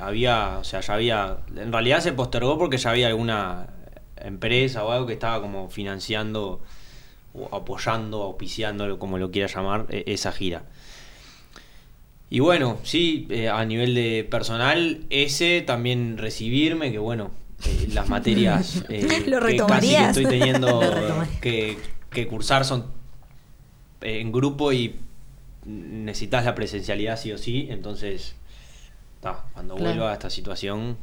[SPEAKER 4] Había, o sea, ya había, en realidad se postergó porque ya había alguna empresa o algo que estaba como financiando o apoyando, auspiciando, como lo quiera llamar, e- esa gira. Y bueno, sí, eh, a nivel de personal, ese también recibirme, que bueno, eh, las materias eh,
[SPEAKER 2] ¿Lo
[SPEAKER 4] que casi que estoy teniendo que, que cursar son en grupo y necesitas la presencialidad sí o sí, entonces, ta, cuando
[SPEAKER 1] Claro.
[SPEAKER 4] vuelva a esta situación,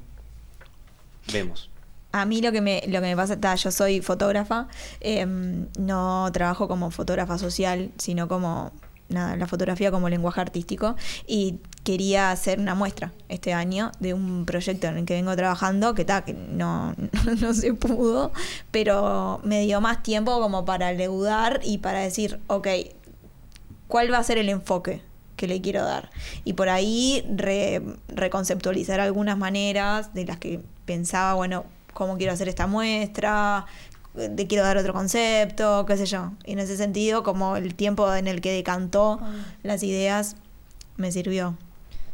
[SPEAKER 4] vemos.
[SPEAKER 2] A mí lo que me, lo que me pasa, ta, yo soy fotógrafa, em, no trabajo como fotógrafa social, sino como nada, la fotografía como lenguaje artístico y quería hacer una muestra este año de un proyecto en el que vengo trabajando, que ta, que no, no se pudo, pero me dio más tiempo como para leudar y para decir, ok, cuál va a ser el enfoque que le quiero dar. Y por ahí re- reconceptualizar algunas maneras de las que pensaba, bueno, cómo quiero hacer esta muestra, de quiero dar otro concepto, qué sé yo. Y en ese sentido, como el tiempo en el que decantó las ideas me sirvió.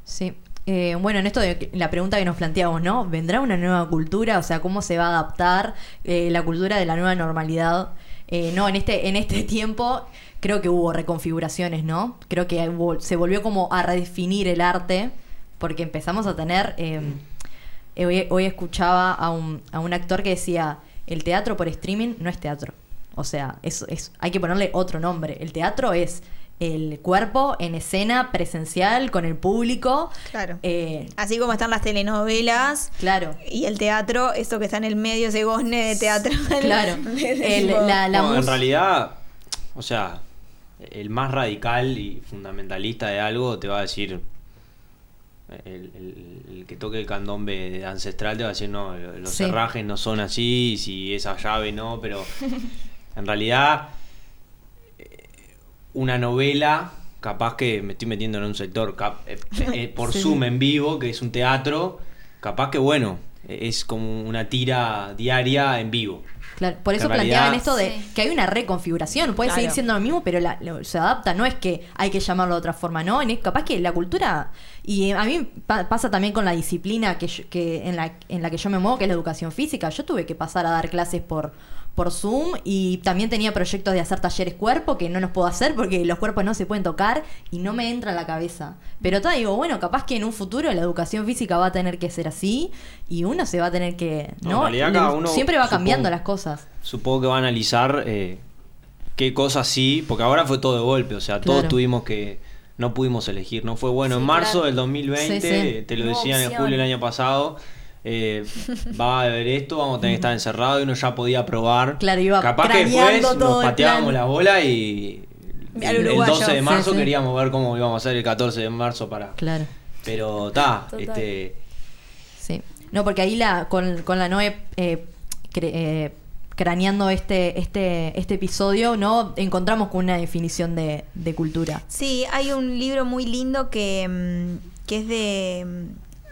[SPEAKER 1] Sí. Eh, bueno, en esto de la pregunta que nos planteamos, ¿no? ¿Vendrá una nueva cultura? O sea, ¿cómo se va a adaptar eh, la cultura de la nueva normalidad? Eh, no, en este, en este tiempo creo que hubo reconfiguraciones, ¿no? Creo que hubo- se volvió como a redefinir el arte, porque empezamos a tener... eh, eh, hoy, hoy escuchaba a un, a un actor que decía, el teatro por streaming no es teatro. O sea, es, es, hay que ponerle otro nombre. El teatro es el cuerpo en escena, presencial, con el público.
[SPEAKER 2] Claro.
[SPEAKER 1] Eh,
[SPEAKER 2] Así como están las telenovelas
[SPEAKER 1] claro.
[SPEAKER 2] y el teatro, esto que está en el medio, ese gozne de teatro.
[SPEAKER 1] Claro. El- la, la
[SPEAKER 4] Bueno, en realidad, o sea, el más radical y fundamentalista de algo te va a decir. El, el- el que toque el candombe de ancestral te va a decir, no, los
[SPEAKER 1] Sí.
[SPEAKER 4] cerrajes no son así, si esa llave no, pero en realidad eh, una novela, capaz que me estoy metiendo en un sector cap- eh, eh, por
[SPEAKER 1] Sí.
[SPEAKER 4] Zoom en vivo, que es un teatro, capaz que bueno, es como una tira diaria en vivo.
[SPEAKER 1] Claro, por eso planteaban esto de
[SPEAKER 3] Sí.
[SPEAKER 1] que hay una reconfiguración. Puede
[SPEAKER 2] Claro.
[SPEAKER 1] seguir siendo lo mismo, pero la- lo- se adapta. No es que hay que llamarlo de otra forma, ¿no? En- capaz que la cultura. Y a mí pa- pasa también con la disciplina que, yo- que en, la, en la que yo me muevo, que es la educación física. Yo tuve que pasar a dar clases por, por Zoom y también tenía proyectos de hacer talleres cuerpo que no los puedo hacer porque los cuerpos no se pueden tocar y no me entra en la cabeza. Pero te digo, bueno, capaz que en un futuro la educación física va a tener que ser así y uno se va a tener que.
[SPEAKER 4] No, uno,
[SPEAKER 1] Siempre va cambiando las cosas.
[SPEAKER 4] Supongo que va a analizar eh, qué cosas sí, porque ahora fue todo de golpe, o sea, todos tuvimos que, no pudimos elegir, no fue bueno.
[SPEAKER 3] Sí,
[SPEAKER 4] en marzo
[SPEAKER 3] claro.
[SPEAKER 4] del 2020,
[SPEAKER 1] Sí, sí.
[SPEAKER 4] te lo
[SPEAKER 3] No
[SPEAKER 4] decían en julio del año pasado, eh, va a haber esto, vamos a tener que estar encerrados y uno ya podía probar.
[SPEAKER 1] Claro, iba
[SPEAKER 4] Capaz que después nos pateábamos la bola y el, el
[SPEAKER 2] uruguayo.
[SPEAKER 4] 12 de marzo
[SPEAKER 1] sí.
[SPEAKER 4] queríamos ver cómo íbamos a hacer el 14 de marzo para...
[SPEAKER 1] Claro.
[SPEAKER 4] Pero está, este...
[SPEAKER 1] Sí. No, porque ahí la, con, con la Noe eh, cre- eh, craneando este, este, este episodio, ¿no? Encontramos con una definición de, de cultura.
[SPEAKER 2] Sí, hay un libro muy lindo que, mm, que es de.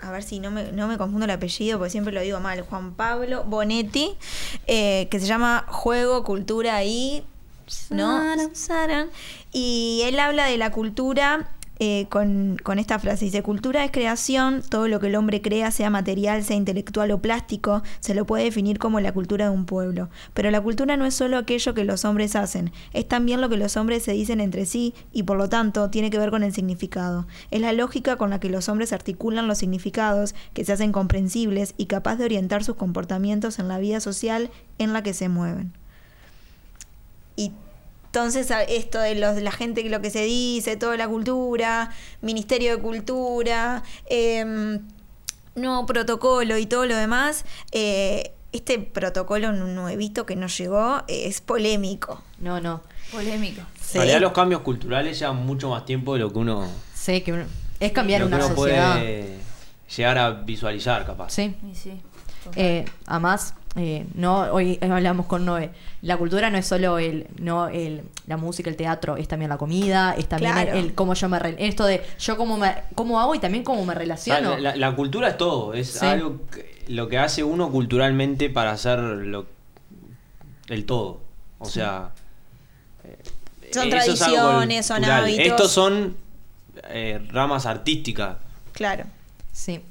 [SPEAKER 2] A ver si no me, no me confundo el apellido, porque siempre lo digo mal. Juan Pablo Bonetti, eh, que se llama Juego, Cultura y. ¿No? Saran. Y él habla de la cultura. Eh, con, con esta frase dice, cultura es creación, todo lo que el hombre crea, sea material, sea intelectual o plástico, se lo puede definir como la cultura de un pueblo. Pero la cultura no es solo aquello que los hombres hacen, es también lo que los hombres se dicen entre sí y por lo tanto tiene que ver con el significado. Es la lógica con la que los hombres articulan los significados, que se hacen comprensibles y capaz de orientar sus comportamientos en la vida social en la que se mueven. Y entonces esto de los, de la gente que lo que se dice, toda la cultura, Ministerio de Cultura, em, nuevo protocolo y todo lo demás, eh, este protocolo nuevito que nos llegó eh, es polémico.
[SPEAKER 1] No, no.
[SPEAKER 3] Polémico.
[SPEAKER 1] Sí.
[SPEAKER 4] En realidad los cambios culturales llevan mucho más tiempo de lo que uno...
[SPEAKER 1] Sé que uno- es cambiar
[SPEAKER 4] lo que
[SPEAKER 1] una
[SPEAKER 4] uno
[SPEAKER 1] sociedad.
[SPEAKER 4] puede llegar a visualizar, capaz.
[SPEAKER 1] Sí.
[SPEAKER 3] Sí. total.
[SPEAKER 1] Eh, además, eh, no, hoy hablamos con Noé. La cultura no es solo el, no el, la música, el teatro, es también la comida, es también
[SPEAKER 2] Claro.
[SPEAKER 1] el, el cómo yo me esto de yo cómo me cómo hago y también cómo me relaciono.
[SPEAKER 4] la, la cultura es todo, es
[SPEAKER 1] Sí.
[SPEAKER 4] algo que lo que hace uno culturalmente para hacer lo, el todo. O sea. eh,
[SPEAKER 2] Son tradiciones, son hábitos.
[SPEAKER 4] Estos son eh, ramas artísticas.
[SPEAKER 2] Claro.
[SPEAKER 1] Sí.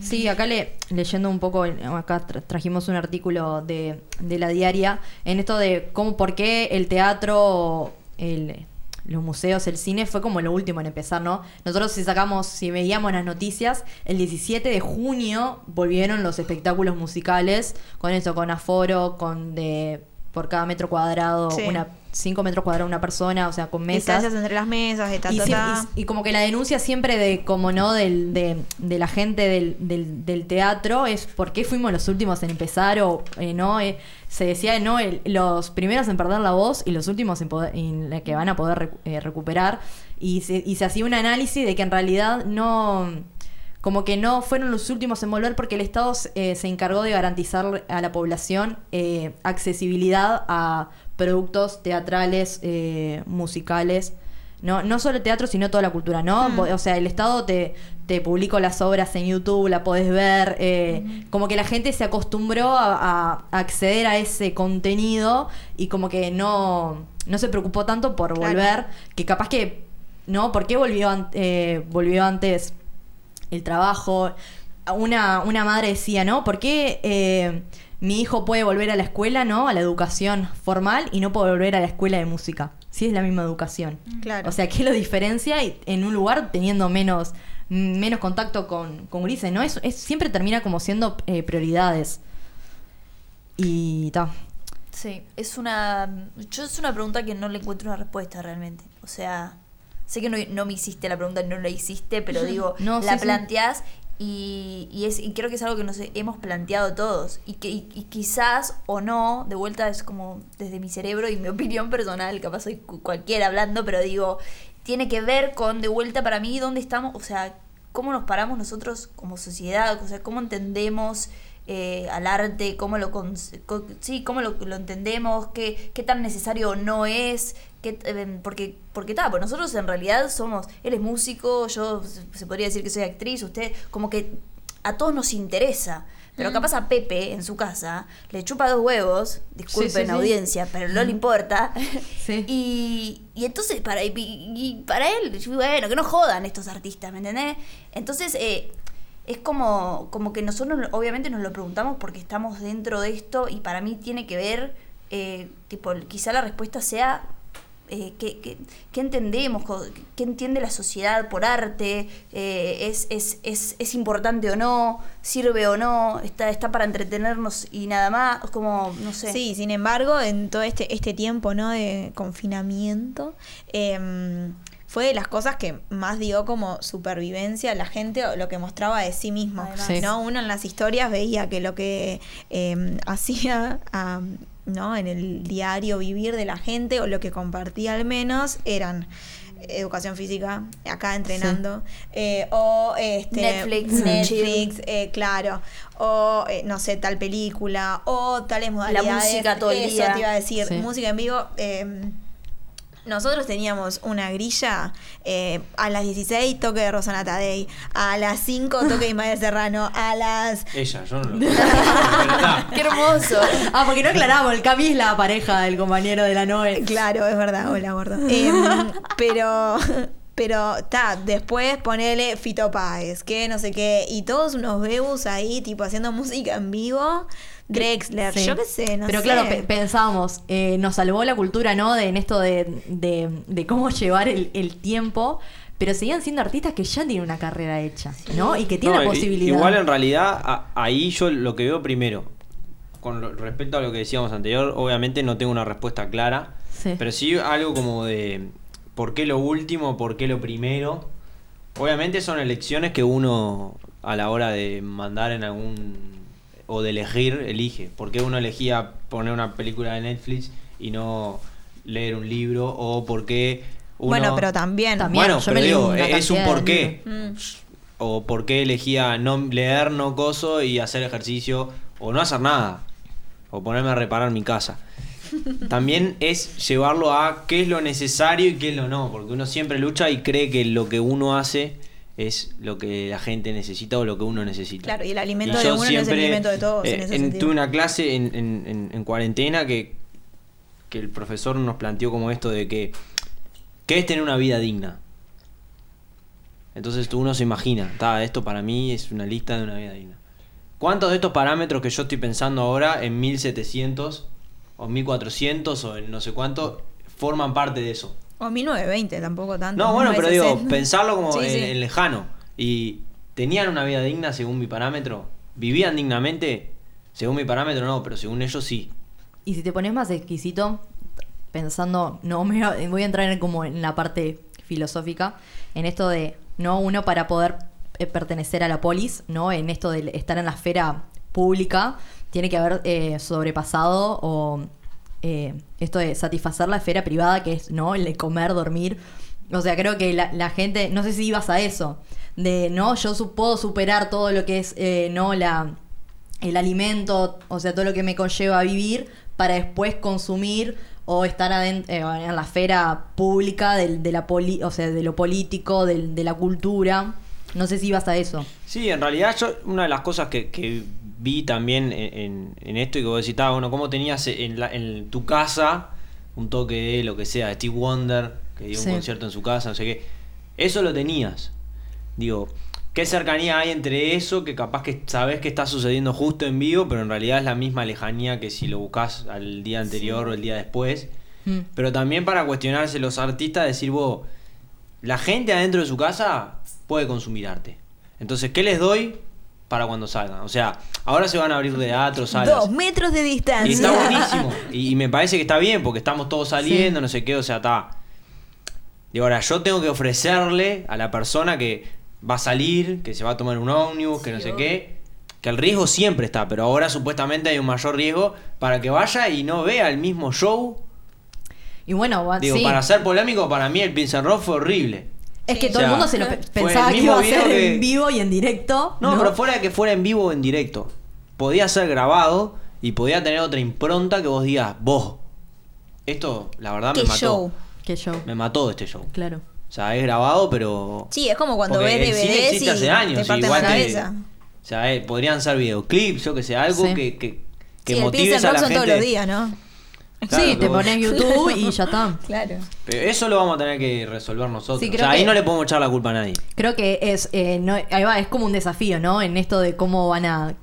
[SPEAKER 1] Sí, acá le, leyendo un poco, acá tra- trajimos un artículo de, de la diaria en esto de cómo, por qué el teatro, el, los museos, el cine fue como lo último en empezar, ¿no? Nosotros si sacamos, si veíamos las noticias, el 17 de junio volvieron los espectáculos musicales con eso, con aforo, con de por cada metro cuadrado,
[SPEAKER 2] Sí.
[SPEAKER 1] una 5 metros cuadrados una persona, o sea, con mesas.
[SPEAKER 2] Distancias entre las mesas, ta,
[SPEAKER 1] Y,
[SPEAKER 2] ta,
[SPEAKER 1] siem-
[SPEAKER 2] ta.
[SPEAKER 1] y- y como que la denuncia siempre de, como no, del, de, de la gente del, del, del teatro es por qué fuimos los últimos en empezar o eh, no. Eh, se decía, no, el- los primeros en perder la voz y los últimos en, poder, en la que van a poder recu- eh, recuperar. Y se, y se hacía un análisis de que en realidad no como que no fueron los últimos en volver porque el Estado eh, se encargó de garantizar a la población eh, accesibilidad a productos teatrales, eh, musicales. No, no solo el teatro, sino toda la cultura, ¿no? Vo- O sea, el Estado te, te publicó las obras en YouTube, la podés ver. eh, Como que la gente se acostumbró a, a acceder a ese contenido y como que no, no se preocupó tanto por
[SPEAKER 2] Claro.
[SPEAKER 1] volver, que capaz que, ¿no? ¿Por qué volvió, an- eh, volvió antes el trabajo? Una, una madre decía, ¿no? ¿Por qué eh, mi hijo puede volver a la escuela, ¿no? A la educación formal y no puede volver a la escuela de música? Si es la misma educación.
[SPEAKER 2] Claro.
[SPEAKER 1] O sea, ¿qué lo diferencia y- en un lugar teniendo menos, menos contacto con, con grises, ¿no? Es, es- siempre termina como siendo eh, prioridades. Y ta.
[SPEAKER 3] Sí, es una. Yo es una pregunta que no le encuentro una respuesta realmente. O sea, sé que no, no me hiciste la pregunta, no la hiciste, pero digo,
[SPEAKER 1] No,
[SPEAKER 3] la
[SPEAKER 1] sí, sí.
[SPEAKER 3] Y, y, es, y creo que es algo que nos hemos planteado todos. Y que y, y quizás o no, de vuelta es como desde mi cerebro y mi opinión personal, capaz soy cu- cualquiera hablando, pero digo, tiene que ver con de vuelta para mí dónde estamos, o sea, cómo nos paramos nosotros como sociedad, o sea, cómo entendemos eh, al arte, cómo lo, sí, cómo lo, lo entendemos, qué, qué tan necesario no es, qué, eh, porque, porque tal, pues nosotros en realidad somos, él es músico, yo se- podría decir que soy actriz, usted, como que a todos nos interesa. Pero capaz a Pepe en su casa le chupa dos huevos, disculpen
[SPEAKER 1] Sí, sí, sí.
[SPEAKER 3] audiencia, pero no le importa. Y, y entonces para, y, y para él, bueno, que no jodan estos artistas, ¿me entendés? Entonces eh, es como, como que nosotros obviamente nos lo preguntamos porque estamos dentro de esto y para mí tiene que ver, eh, tipo, quizá la respuesta sea eh, ¿qué, qué, qué entendemos? ¿Qué entiende la sociedad por arte? Eh, ¿es, es, es, es importante o no? ¿Sirve o no? ¿Está, está para entretenernos y nada más? Como, no sé.
[SPEAKER 2] Sí, sin embargo, en todo este, este tiempo ¿no? de confinamiento, em, fue de las cosas que más dio como supervivencia a la gente, o lo que mostraba de sí mismo.
[SPEAKER 3] Además.
[SPEAKER 1] Sí.
[SPEAKER 2] ¿no? Uno en las historias veía que lo que em, hacía ¿no? en el diario vivir de la gente, o lo que compartía al menos, eran educación física, acá entrenando, eh, o este,
[SPEAKER 3] Netflix,
[SPEAKER 2] Netflix, eh, claro, o eh, no sé, tal película, o tales modalidades.
[SPEAKER 3] música todo el
[SPEAKER 2] Eso
[SPEAKER 3] día.
[SPEAKER 2] te iba a decir,
[SPEAKER 1] Sí.
[SPEAKER 2] música en vivo. Eh, nosotros teníamos una grilla eh, a las 16 toque de Rosana Tadei, a las 5 toque de Ismael Serrano, a las
[SPEAKER 4] Ella, yo no lo.
[SPEAKER 3] ¡Qué hermoso!
[SPEAKER 1] Ah, porque no aclaramos, el Cami es la pareja del compañero de la Noe.
[SPEAKER 2] Claro, es verdad, hola gordo. Em, pero, pero, ta, después ponele Fito Páez, que no sé qué, y todos unos bebus ahí, tipo haciendo música en vivo, Drexler,
[SPEAKER 1] Sí.
[SPEAKER 2] yo qué sé, no
[SPEAKER 1] Pero
[SPEAKER 2] sé.
[SPEAKER 1] claro, pe- pensábamos, eh, nos salvó la cultura, ¿no? De, en esto de, de, de cómo llevar el, el tiempo, pero seguían siendo artistas que ya tienen una carrera hecha, ¿no? Y que tienen
[SPEAKER 4] No,
[SPEAKER 1] la posibilidad.
[SPEAKER 4] Igual en realidad, a- ahí yo lo que veo primero, con respecto a lo que decíamos anterior, obviamente no tengo una respuesta clara,
[SPEAKER 1] Sí.
[SPEAKER 4] pero sí algo como de por qué lo último, por qué lo primero. Obviamente son elecciones que uno a la hora de mandar en algún o de elegir elige. ¿Por qué uno elegía poner una película de Netflix y no leer un libro? ¿O por qué uno...
[SPEAKER 2] Bueno, pero también.
[SPEAKER 1] También.
[SPEAKER 4] Bueno, pero digo, es un porqué.
[SPEAKER 2] libros.
[SPEAKER 4] O por qué elegía no leer, no coso y hacer ejercicio, o no hacer nada, o ponerme a reparar mi casa. También es llevarlo a qué es lo necesario y qué es lo no, porque uno siempre lucha y cree que lo que uno hace es lo que la gente necesita o lo que uno necesita.
[SPEAKER 2] Claro, y el alimento
[SPEAKER 4] Y
[SPEAKER 2] de uno no es el
[SPEAKER 4] siempre,
[SPEAKER 2] alimento de todos, en
[SPEAKER 4] eh,
[SPEAKER 2] ese.
[SPEAKER 4] Tuve una clase en, en- en- en cuarentena que, que el profesor nos planteó como esto de que, ¿qué es tener una vida digna? Entonces tú uno se imagina, "Ta, esto para mí es una lista de una vida digna. ¿Cuántos de estos parámetros que yo estoy pensando ahora en 1700 o 1400 o en no sé cuánto forman parte de eso?
[SPEAKER 2] O 1920, tampoco tanto.
[SPEAKER 4] No, bueno, pero digo,
[SPEAKER 2] 1960.
[SPEAKER 4] pensarlo como
[SPEAKER 2] Sí,
[SPEAKER 4] en,
[SPEAKER 2] sí.
[SPEAKER 4] en lejano. Y tenían una vida digna según mi parámetro. Vivían dignamente, según mi parámetro no, pero según ellos sí.
[SPEAKER 1] Y si te pones más exquisito, pensando, no me voy a- voy a entrar en como en la parte filosófica, en esto de, no, uno para poder eh, pertenecer a la polis, ¿no? En esto de estar en la esfera pública, tiene que haber eh, sobrepasado o eh, esto de satisfacer la esfera privada, que es, ¿no? El de comer, dormir. O sea, creo que la, gente, no sé si ibas a eso, de, no, yo puedo superar todo lo que es, eh, no, la, el alimento, o sea, todo lo que me conlleva a vivir para después consumir o estar aden- eh, en la esfera pública del- de, la poli- o sea, de lo político, de la cultura. No sé si ibas a eso.
[SPEAKER 4] Sí, en realidad yo, una de las cosas que, que vi también en, esto y que vos decís, "Ah, bueno, cómo tenías en, la- en tu casa un toque de lo que sea, de Steve Wonder, que dio
[SPEAKER 1] Sí.
[SPEAKER 4] un concierto en su casa, no sé qué. Eso lo tenías. Digo, ¿qué cercanía hay entre eso que capaz que sabes que está sucediendo justo en vivo, pero en realidad es la misma lejanía que si lo buscas al día anterior o el día después?
[SPEAKER 1] Mm.
[SPEAKER 4] Pero también para cuestionarse los artistas, decir, vos, la gente adentro de su casa puede consumir arte. Entonces, ¿qué les doy para cuando salgan? O sea, ahora se van a abrir teatros, salas.
[SPEAKER 2] Dos metros de distancia.
[SPEAKER 4] Y está buenísimo. Y, y me parece que está bien, porque estamos todos saliendo, no sé qué, o sea, está. Y ahora yo tengo que ofrecerle a la persona que va a salir, que se va a tomar un ómnibus, que no sé qué, que el riesgo siempre está, pero ahora supuestamente hay un mayor riesgo para que vaya y no vea el mismo show.
[SPEAKER 1] Y bueno, va-
[SPEAKER 4] Digo,
[SPEAKER 1] sí.
[SPEAKER 4] para ser polémico, para mí el Rock fue horrible.
[SPEAKER 1] Es que
[SPEAKER 2] Sí.
[SPEAKER 1] todo el mundo se lo pe- pensaba que
[SPEAKER 4] mismo
[SPEAKER 1] iba a
[SPEAKER 4] video
[SPEAKER 1] ser
[SPEAKER 4] que-
[SPEAKER 1] en vivo y en directo.
[SPEAKER 4] No, pero fuera de que fuera en vivo o en directo. Podía ser grabado y podía tener otra impronta que vos digas, vos. Esto, la verdad,
[SPEAKER 2] Qué
[SPEAKER 4] me mató.
[SPEAKER 2] show.
[SPEAKER 1] Qué show.
[SPEAKER 4] Me mató este show.
[SPEAKER 1] Claro.
[SPEAKER 4] O sea, es grabado, pero.
[SPEAKER 2] Sí, es como cuando
[SPEAKER 4] Porque
[SPEAKER 2] ves
[SPEAKER 4] el cine
[SPEAKER 2] DVDs
[SPEAKER 4] existe
[SPEAKER 2] y
[SPEAKER 4] hace años,
[SPEAKER 2] te parten
[SPEAKER 4] igual
[SPEAKER 2] la
[SPEAKER 4] que-
[SPEAKER 2] cabeza.
[SPEAKER 4] O sea, eh, podrían ser videoclips, yo que sé, algo
[SPEAKER 1] Sí.
[SPEAKER 4] que, que, que
[SPEAKER 2] sí, el
[SPEAKER 4] motive
[SPEAKER 2] Pilsen
[SPEAKER 4] a
[SPEAKER 2] Rock
[SPEAKER 4] la
[SPEAKER 2] son
[SPEAKER 4] gente.
[SPEAKER 2] todos los días, ¿no?
[SPEAKER 4] Claro,
[SPEAKER 1] sí, te pones YouTube y ya está.
[SPEAKER 2] Claro.
[SPEAKER 4] Pero eso lo vamos a tener que resolver nosotros.
[SPEAKER 1] Sí,
[SPEAKER 4] o sea, ahí no le podemos echar la culpa a nadie.
[SPEAKER 1] Creo que es, eh, no, ahí va, es como un desafío, ¿no? En esto de cómo van a,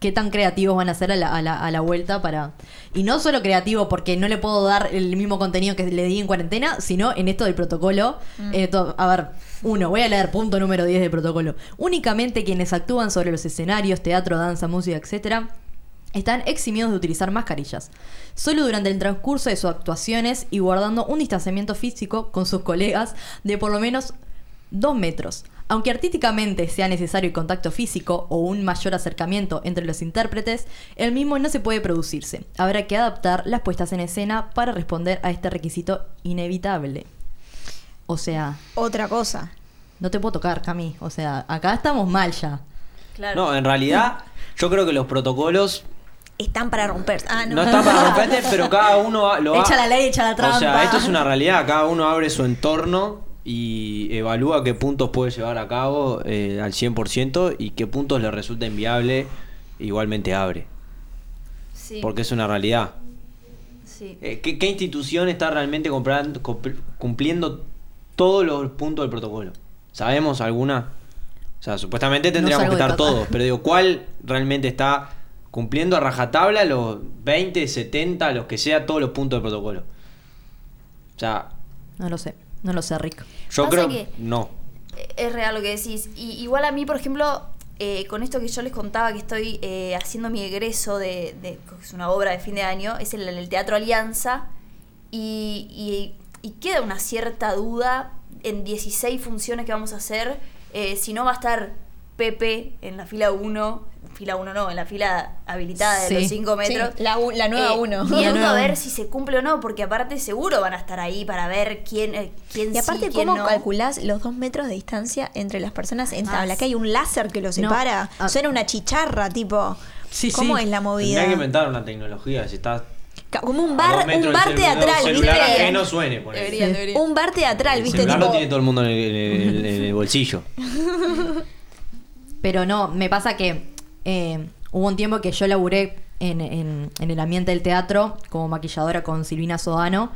[SPEAKER 1] qué tan creativos van a ser a la, a la, a la vuelta para... Y no solo creativo porque no le puedo dar el mismo contenido que le di en cuarentena, sino en esto del protocolo. Eh, to- a ver, uno, voy a leer punto número 10 del protocolo. Únicamente quienes actúan sobre los escenarios, teatro, danza, música, etcétera, están eximidos de utilizar mascarillas. Solo durante el transcurso de sus actuaciones y guardando un distanciamiento físico con sus colegas de por lo menos dos metros. Aunque artísticamente sea necesario el contacto físico o un mayor acercamiento entre los intérpretes, el mismo no se puede producirse. Habrá que adaptar las puestas en escena para responder a este requisito inevitable. O sea,
[SPEAKER 2] Otra cosa.
[SPEAKER 1] no te puedo tocar, Cami. O sea, acá estamos mal ya.
[SPEAKER 3] Claro.
[SPEAKER 4] No, en realidad, yo creo que los protocolos
[SPEAKER 2] Están para romper. Ah, no.
[SPEAKER 4] no están para romperte, pero cada uno lo ha-
[SPEAKER 1] Echa la ley, echa la
[SPEAKER 4] O sea,
[SPEAKER 1] trampa.
[SPEAKER 4] esto es una realidad. Cada uno abre su entorno y evalúa qué puntos puede llevar a cabo eh, al 100% y qué puntos le resulta inviable. Igualmente abre.
[SPEAKER 3] Sí.
[SPEAKER 4] Porque es una realidad.
[SPEAKER 3] sí.
[SPEAKER 4] Eh, ¿qué, qué institución está realmente comprando- cumpl- cumpliendo todos los puntos del protocolo? ¿Sabemos alguna? O sea, supuestamente tendríamos que estar todos, pero digo, ¿cuál realmente está cumpliendo a rajatabla los 20, 70, los que sea, todos los puntos del protocolo? O sea,
[SPEAKER 1] No lo sé, no lo sé, Rick.
[SPEAKER 4] yo
[SPEAKER 3] Pasa
[SPEAKER 4] creo
[SPEAKER 3] que-
[SPEAKER 4] no.
[SPEAKER 3] Es real lo que decís. Y, igual a mí, por ejemplo, eh, con esto que yo les contaba que estoy eh, haciendo mi egreso de, es una obra de fin de año, es el, el Teatro Alianza, y, y- y queda una cierta duda en 16 funciones que vamos a hacer, eh, si no va a estar Pepe en la fila 1, fila 1 no, en la fila habilitada de
[SPEAKER 1] Sí.
[SPEAKER 3] los 5 metros.
[SPEAKER 2] Sí, la u- la nueva uno.
[SPEAKER 3] Viendo
[SPEAKER 1] La nueva
[SPEAKER 3] a ver si se cumple o no, porque aparte seguro van a estar ahí para ver quién, eh, quién
[SPEAKER 2] Y aparte,
[SPEAKER 3] sí, quién
[SPEAKER 2] ¿cómo
[SPEAKER 3] no.
[SPEAKER 2] calculás los dos metros de distancia entre las personas en
[SPEAKER 3] Ah,
[SPEAKER 2] tabla?
[SPEAKER 3] sí.
[SPEAKER 2] Que hay un láser que los separa.
[SPEAKER 1] Ah.
[SPEAKER 2] Suena una chicharra, tipo.
[SPEAKER 1] Sí,
[SPEAKER 2] ¿Cómo
[SPEAKER 1] sí.
[SPEAKER 2] es la movida?
[SPEAKER 4] Tendría que inventar una tecnología. Si está
[SPEAKER 2] Ca- Como un bar, un bar teatral, ¿viste?
[SPEAKER 4] ajeno suene, ponele.
[SPEAKER 3] Deberían, deberían.
[SPEAKER 2] Un bar teatral,
[SPEAKER 4] El
[SPEAKER 2] ¿viste?
[SPEAKER 4] celular
[SPEAKER 2] Tipo,
[SPEAKER 4] lo tiene todo el mundo en el, en el- en el bolsillo.
[SPEAKER 1] Pero no, me pasa que eh, hubo un tiempo que yo laburé en, en- en el ambiente del teatro como maquilladora con Silvina Sodano.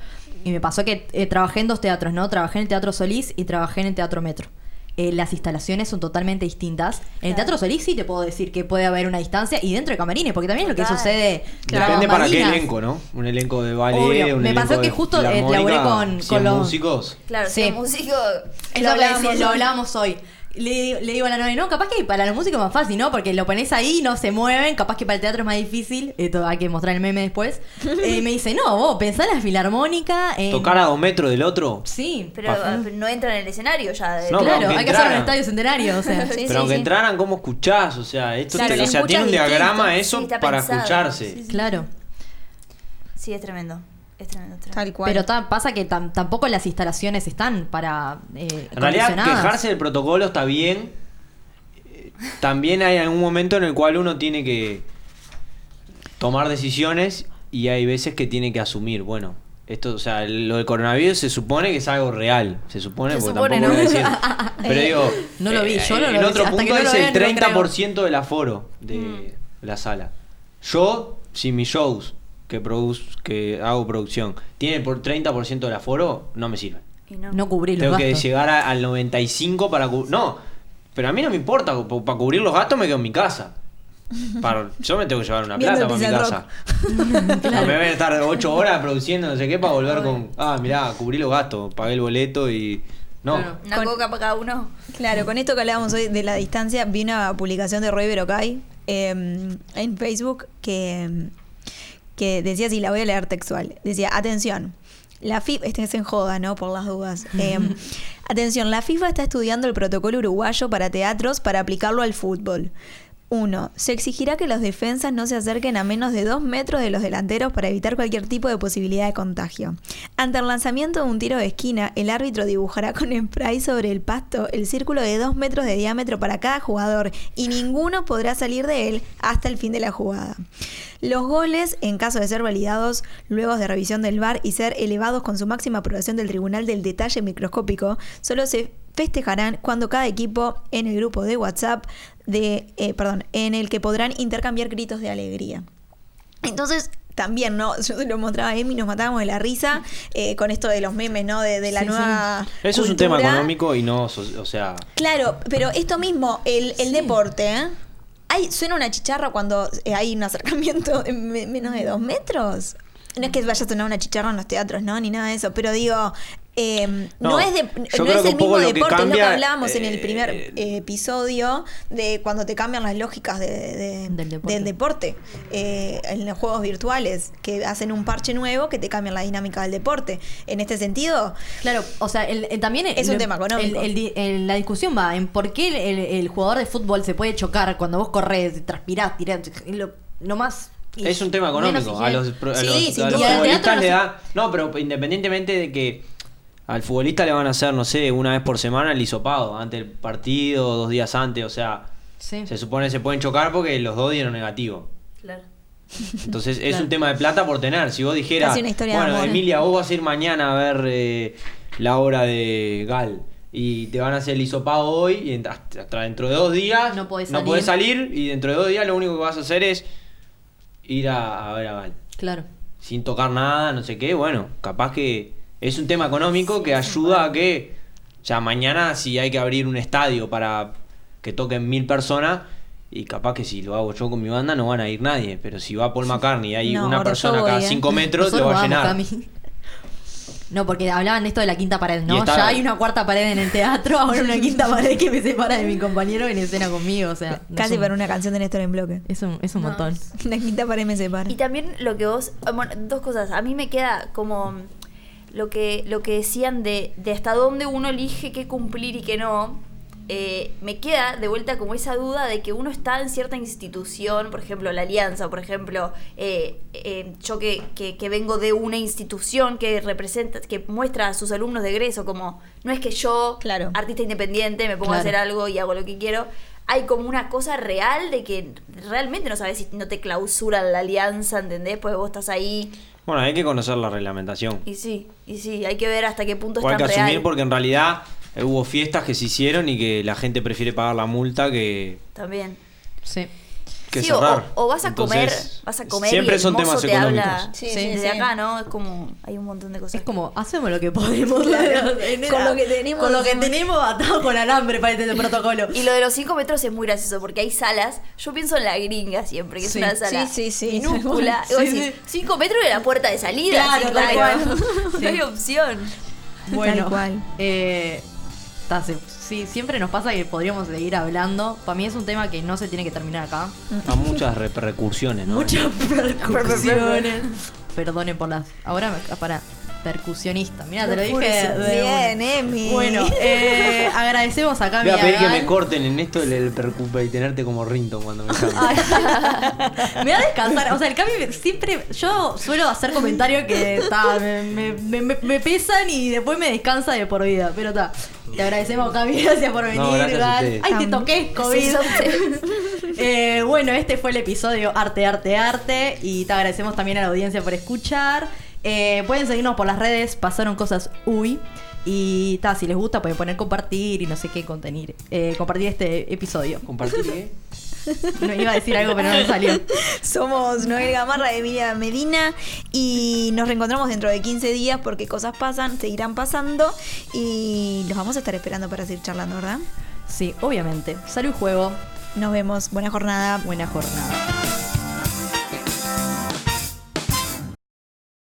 [SPEAKER 1] Y me pasó que eh, trabajé en dos teatros, ¿no? Trabajé en el Teatro Solís y trabajé en el Teatro Metro. Eh, las instalaciones son totalmente distintas. En el Teatro Solís sí te puedo decir que puede haber una distancia y dentro de camarines, porque también es lo que sucede.
[SPEAKER 4] Depende
[SPEAKER 1] con
[SPEAKER 4] para qué elenco, ¿no? Un elenco de ballet,
[SPEAKER 1] Obvio.
[SPEAKER 4] un
[SPEAKER 1] Me
[SPEAKER 4] elenco
[SPEAKER 1] pasó que
[SPEAKER 4] de
[SPEAKER 1] justo, eh, laburé con-
[SPEAKER 4] 100
[SPEAKER 1] con los-
[SPEAKER 3] Claro,
[SPEAKER 4] músicos.
[SPEAKER 1] Sí.
[SPEAKER 3] sí. músico.
[SPEAKER 1] Eso
[SPEAKER 3] lo
[SPEAKER 1] decía- lo hablábamos hoy. Le, le digo a la novia, no, capaz que para los músicos es más fácil, ¿no? Porque lo pones ahí, no se mueven, capaz que para el teatro es más difícil, esto hay que mostrar el meme después. Eh, y me dice, no, vos pensá en la filarmónica. En...
[SPEAKER 4] Tocar a dos metros del otro.
[SPEAKER 1] Sí,
[SPEAKER 3] Pero ah, pero no entra en el escenario ya. de-
[SPEAKER 4] No,
[SPEAKER 1] claro, hay que hacer un
[SPEAKER 4] entraran.
[SPEAKER 1] estadio centenario, o sea.
[SPEAKER 3] Sí,
[SPEAKER 4] Pero
[SPEAKER 3] sí,
[SPEAKER 4] aunque
[SPEAKER 3] sí.
[SPEAKER 4] entraran, ¿cómo escuchás? O sea, esto
[SPEAKER 3] Claro,
[SPEAKER 4] te- o sea, tiene un diagrama
[SPEAKER 3] distinto.
[SPEAKER 4] eso para
[SPEAKER 3] pensado.
[SPEAKER 4] escucharse.
[SPEAKER 3] Sí, sí.
[SPEAKER 1] Claro.
[SPEAKER 3] Sí, es tremendo.
[SPEAKER 2] Tal cual.
[SPEAKER 1] Pero ta- pasa que tam- tampoco las instalaciones están para. eh,
[SPEAKER 4] En realidad, quejarse del protocolo está bien. Eh, También hay algún momento en el cual uno tiene que tomar decisiones y hay veces que tiene que asumir, bueno, esto, o sea, lo del coronavirus se supone que es algo real, se supone,
[SPEAKER 3] Se
[SPEAKER 4] porque
[SPEAKER 3] supone,
[SPEAKER 4] tampoco
[SPEAKER 3] ¿no?
[SPEAKER 4] voy a decir. Pero digo,
[SPEAKER 1] No lo vi,
[SPEAKER 4] eh,
[SPEAKER 1] yo no lo vi,
[SPEAKER 4] otro
[SPEAKER 1] hasta que
[SPEAKER 4] punto
[SPEAKER 1] no lo
[SPEAKER 4] es
[SPEAKER 1] vea,
[SPEAKER 4] el
[SPEAKER 1] no lo creo.
[SPEAKER 4] 30% del aforo de
[SPEAKER 3] Mm.
[SPEAKER 4] la sala. Yo, si mis shows que produz, que hago producción, tienen por 30% del aforo, no me sirve.
[SPEAKER 3] Y no.
[SPEAKER 1] No cubrir los
[SPEAKER 4] Tengo que llegar a- al 95 para cubrir. No, pero a mí no me importa. po- Para cubrir los gastos me quedo en mi casa. Para- yo me tengo que llevar una
[SPEAKER 2] Viendo
[SPEAKER 4] plata para mi casa. No me voy a estar 8 horas produciendo no sé qué para volver con. Ah, mirá, cubrí los gastos, pagué el boleto y. No.
[SPEAKER 1] Claro.
[SPEAKER 3] Una
[SPEAKER 2] Con-
[SPEAKER 3] coca para cada uno.
[SPEAKER 2] Claro, con esto que hablábamos hoy de la distancia, vi una publicación de Roy Berocay eh, en Facebook que, que decía, si la voy a leer textual, decía, atención, la FIFA, este es en joda, ¿no? Por las dudas. Eh, atención, la FIFA está estudiando el protocolo uruguayo para teatros para aplicarlo al fútbol. Uno, Se exigirá que los defensas no se acerquen a menos de dos metros de los delanteros para evitar cualquier tipo de posibilidad de contagio. Ante el lanzamiento de un tiro de esquina, el árbitro dibujará con spray sobre el pasto el círculo de dos metros de diámetro para cada jugador y ninguno podrá salir de él hasta el fin de la jugada. Los goles, en caso de ser validados luego de revisión del VAR y ser elevados con su máxima aprobación del Tribunal del Detalle Microscópico, solo se festejarán cuando cada equipo en el grupo de WhatsApp de, eh, perdón, en el que podrán intercambiar gritos de alegría. Entonces, también, ¿no? Yo se lo mostraba a Emi, nos matábamos de la risa eh, con esto de los memes, ¿no? De, de la
[SPEAKER 1] Sí,
[SPEAKER 2] nueva.
[SPEAKER 4] Eso es un tema económico y no. O sea.
[SPEAKER 2] Claro, pero esto mismo, el, el deporte, ¿eh? Hay, ¿Suena una chicharra cuando eh, hay un acercamiento de me- menos de dos metros? No es que vaya a sonar una chicharra en los teatros, ¿no? Ni nada de eso, pero digo, eh, no,
[SPEAKER 4] No,
[SPEAKER 2] es, de, no el mismo deporte, es lo que
[SPEAKER 4] cambia,
[SPEAKER 2] hablábamos en el
[SPEAKER 4] eh,
[SPEAKER 2] primer eh, episodio de cuando te cambian las lógicas de- de-
[SPEAKER 1] Del deporte.
[SPEAKER 2] del deporte. Eh, en los juegos virtuales, que hacen un parche nuevo que te cambian la dinámica del deporte. En este sentido,
[SPEAKER 1] Claro, o sea, el, el- también
[SPEAKER 2] Es un tema económico.
[SPEAKER 1] el- el di- el- la discusión va en por qué el, el- el jugador de fútbol se puede chocar cuando vos corres, transpirás, tirás, lo, lo más.
[SPEAKER 4] Es un tema económico. A los, a
[SPEAKER 2] Sí,
[SPEAKER 4] los- a futbolistas
[SPEAKER 1] no
[SPEAKER 4] le da. No, pero independientemente de que al futbolista le van a hacer, no sé, una vez por semana el hisopado, antes del partido, dos días antes, o sea.
[SPEAKER 1] Sí.
[SPEAKER 4] Se supone que se pueden chocar porque los dos dieron negativo.
[SPEAKER 3] Claro.
[SPEAKER 4] Entonces es
[SPEAKER 1] Claro.
[SPEAKER 4] un tema de plata por tener. Si vos dijeras,
[SPEAKER 2] Casi una historia de
[SPEAKER 4] bueno. Emilia, vos vas a ir mañana a ver eh, la obra de Gal y te van a hacer el hisopado hoy y hasta hasta dentro de dos días
[SPEAKER 1] No podés
[SPEAKER 4] no
[SPEAKER 1] salir.
[SPEAKER 4] podés salir y dentro de dos días lo único que vas a hacer es ir a, a ver a Gal.
[SPEAKER 1] Claro.
[SPEAKER 4] Sin tocar nada, no sé qué. Bueno, capaz que es un tema económico que ayuda a que, o sea, mañana si hay que abrir un estadio para que toquen mil personas, y capaz que si lo hago yo con mi banda no van a ir nadie, pero si va Paul McCartney y hay
[SPEAKER 2] No,
[SPEAKER 4] una persona cada
[SPEAKER 2] voy, ¿eh?
[SPEAKER 4] cinco metros, lo
[SPEAKER 1] Nosotros
[SPEAKER 4] va a llenar.
[SPEAKER 1] No, porque hablaban de esto de la quinta pared, ¿no?
[SPEAKER 4] está-
[SPEAKER 1] Ya hay una cuarta pared en el teatro, ahora una quinta pared que me separa de mi compañero en escena conmigo, o sea. no
[SPEAKER 2] casi
[SPEAKER 1] un-
[SPEAKER 2] para una canción de Néstor en bloque.
[SPEAKER 1] Es un, es un
[SPEAKER 3] No.
[SPEAKER 1] montón.
[SPEAKER 2] La quinta pared me separa.
[SPEAKER 3] Y también lo que vos, bueno, dos cosas. A mí me queda como lo que, lo que decían de, de hasta dónde uno elige qué cumplir y qué no. Eh, me queda de vuelta como esa duda de que uno está en cierta institución, por ejemplo la alianza, por ejemplo, eh, eh, yo que, que, que vengo de una institución que representa, que muestra a sus alumnos de egreso como, no es que yo,
[SPEAKER 2] Claro.
[SPEAKER 3] artista independiente, me pongo a hacer algo y hago lo que quiero. Hay como una cosa real de que realmente no sabes si no te clausuran la alianza, ¿entendés? Porque vos estás ahí
[SPEAKER 4] Bueno, hay que conocer la reglamentación.
[SPEAKER 3] y sí, y sí, hay que ver hasta qué punto
[SPEAKER 4] O hay que asumir
[SPEAKER 3] real.
[SPEAKER 4] porque en realidad Eh, Hubo fiestas que se hicieron y que la gente prefiere pagar la multa que,
[SPEAKER 3] También.
[SPEAKER 1] Sí.
[SPEAKER 4] Que
[SPEAKER 3] Sí, o,
[SPEAKER 4] cerrar.
[SPEAKER 3] o vas a comer, vas a comer
[SPEAKER 4] Siempre
[SPEAKER 3] y el
[SPEAKER 4] son
[SPEAKER 3] mozo
[SPEAKER 4] temas
[SPEAKER 3] te
[SPEAKER 4] económicos.
[SPEAKER 3] habla
[SPEAKER 2] Sí,
[SPEAKER 1] sí,
[SPEAKER 3] desde
[SPEAKER 2] sí.
[SPEAKER 3] acá, ¿no? Es como hay un montón de cosas.
[SPEAKER 1] Es como, hacemos lo que podemos.
[SPEAKER 2] Con lo que tenemos,
[SPEAKER 1] Con lo que tenemos atado con alambre para este protocolo.
[SPEAKER 3] Y lo de los 5 metros es muy gracioso porque hay salas. Yo pienso en la gringa siempre, que
[SPEAKER 1] Sí.
[SPEAKER 3] es una sala
[SPEAKER 2] Sí, sí, sí.
[SPEAKER 3] minúscula.
[SPEAKER 1] Sí,
[SPEAKER 3] Y vos
[SPEAKER 1] sí.
[SPEAKER 3] decís, 5 metros de la puerta de salida.
[SPEAKER 1] Claro, tal cual.
[SPEAKER 3] No hay opción.
[SPEAKER 1] Bueno,
[SPEAKER 2] Tal cual.
[SPEAKER 1] eh, ta, se- sí, siempre nos pasa que podríamos seguir hablando. Para mí es un tema que no se tiene que terminar acá.
[SPEAKER 4] A muchas repercusiones, ¿no?
[SPEAKER 1] Muchas percusiones. Perdone por las. Ahora me para. Percusionista. Mira, te lo dije. de
[SPEAKER 2] Bien,
[SPEAKER 1] una.
[SPEAKER 2] Emi.
[SPEAKER 1] Bueno, eh, agradecemos acá a
[SPEAKER 4] Voy a pedir que me corten en esto del percupa y tenerte como Rinton cuando me.
[SPEAKER 1] Ay, me va a descansar. O sea, el Cami me- siempre. Yo suelo hacer comentarios que ta, me, me- me- me- pesan y después me descansa de por vida. Pero está. Te agradecemos, Cami. Gracias por venir,
[SPEAKER 4] gracias ustedes.
[SPEAKER 1] Ay, te toqué, COVID. Eh, bueno, este fue el episodio Arte, Arte, Arte. Y te agradecemos también a la audiencia por escuchar. Eh, pueden seguirnos por las redes, pasaron cosas uy. Y ta, si les gusta, pueden poner compartir y no sé qué contener. eh, compartir este episodio.
[SPEAKER 4] ¿Compartir qué?
[SPEAKER 1] No iba a decir algo, pero no me salió.
[SPEAKER 2] Somos Noel Gamarra de Emilia Medina y nos reencontramos dentro de 15 días porque cosas pasan, seguirán pasando y los vamos a estar esperando para seguir charlando, ¿verdad?
[SPEAKER 1] Sí, obviamente. Salud juego.
[SPEAKER 2] Nos vemos, buena jornada.
[SPEAKER 1] Buena jornada.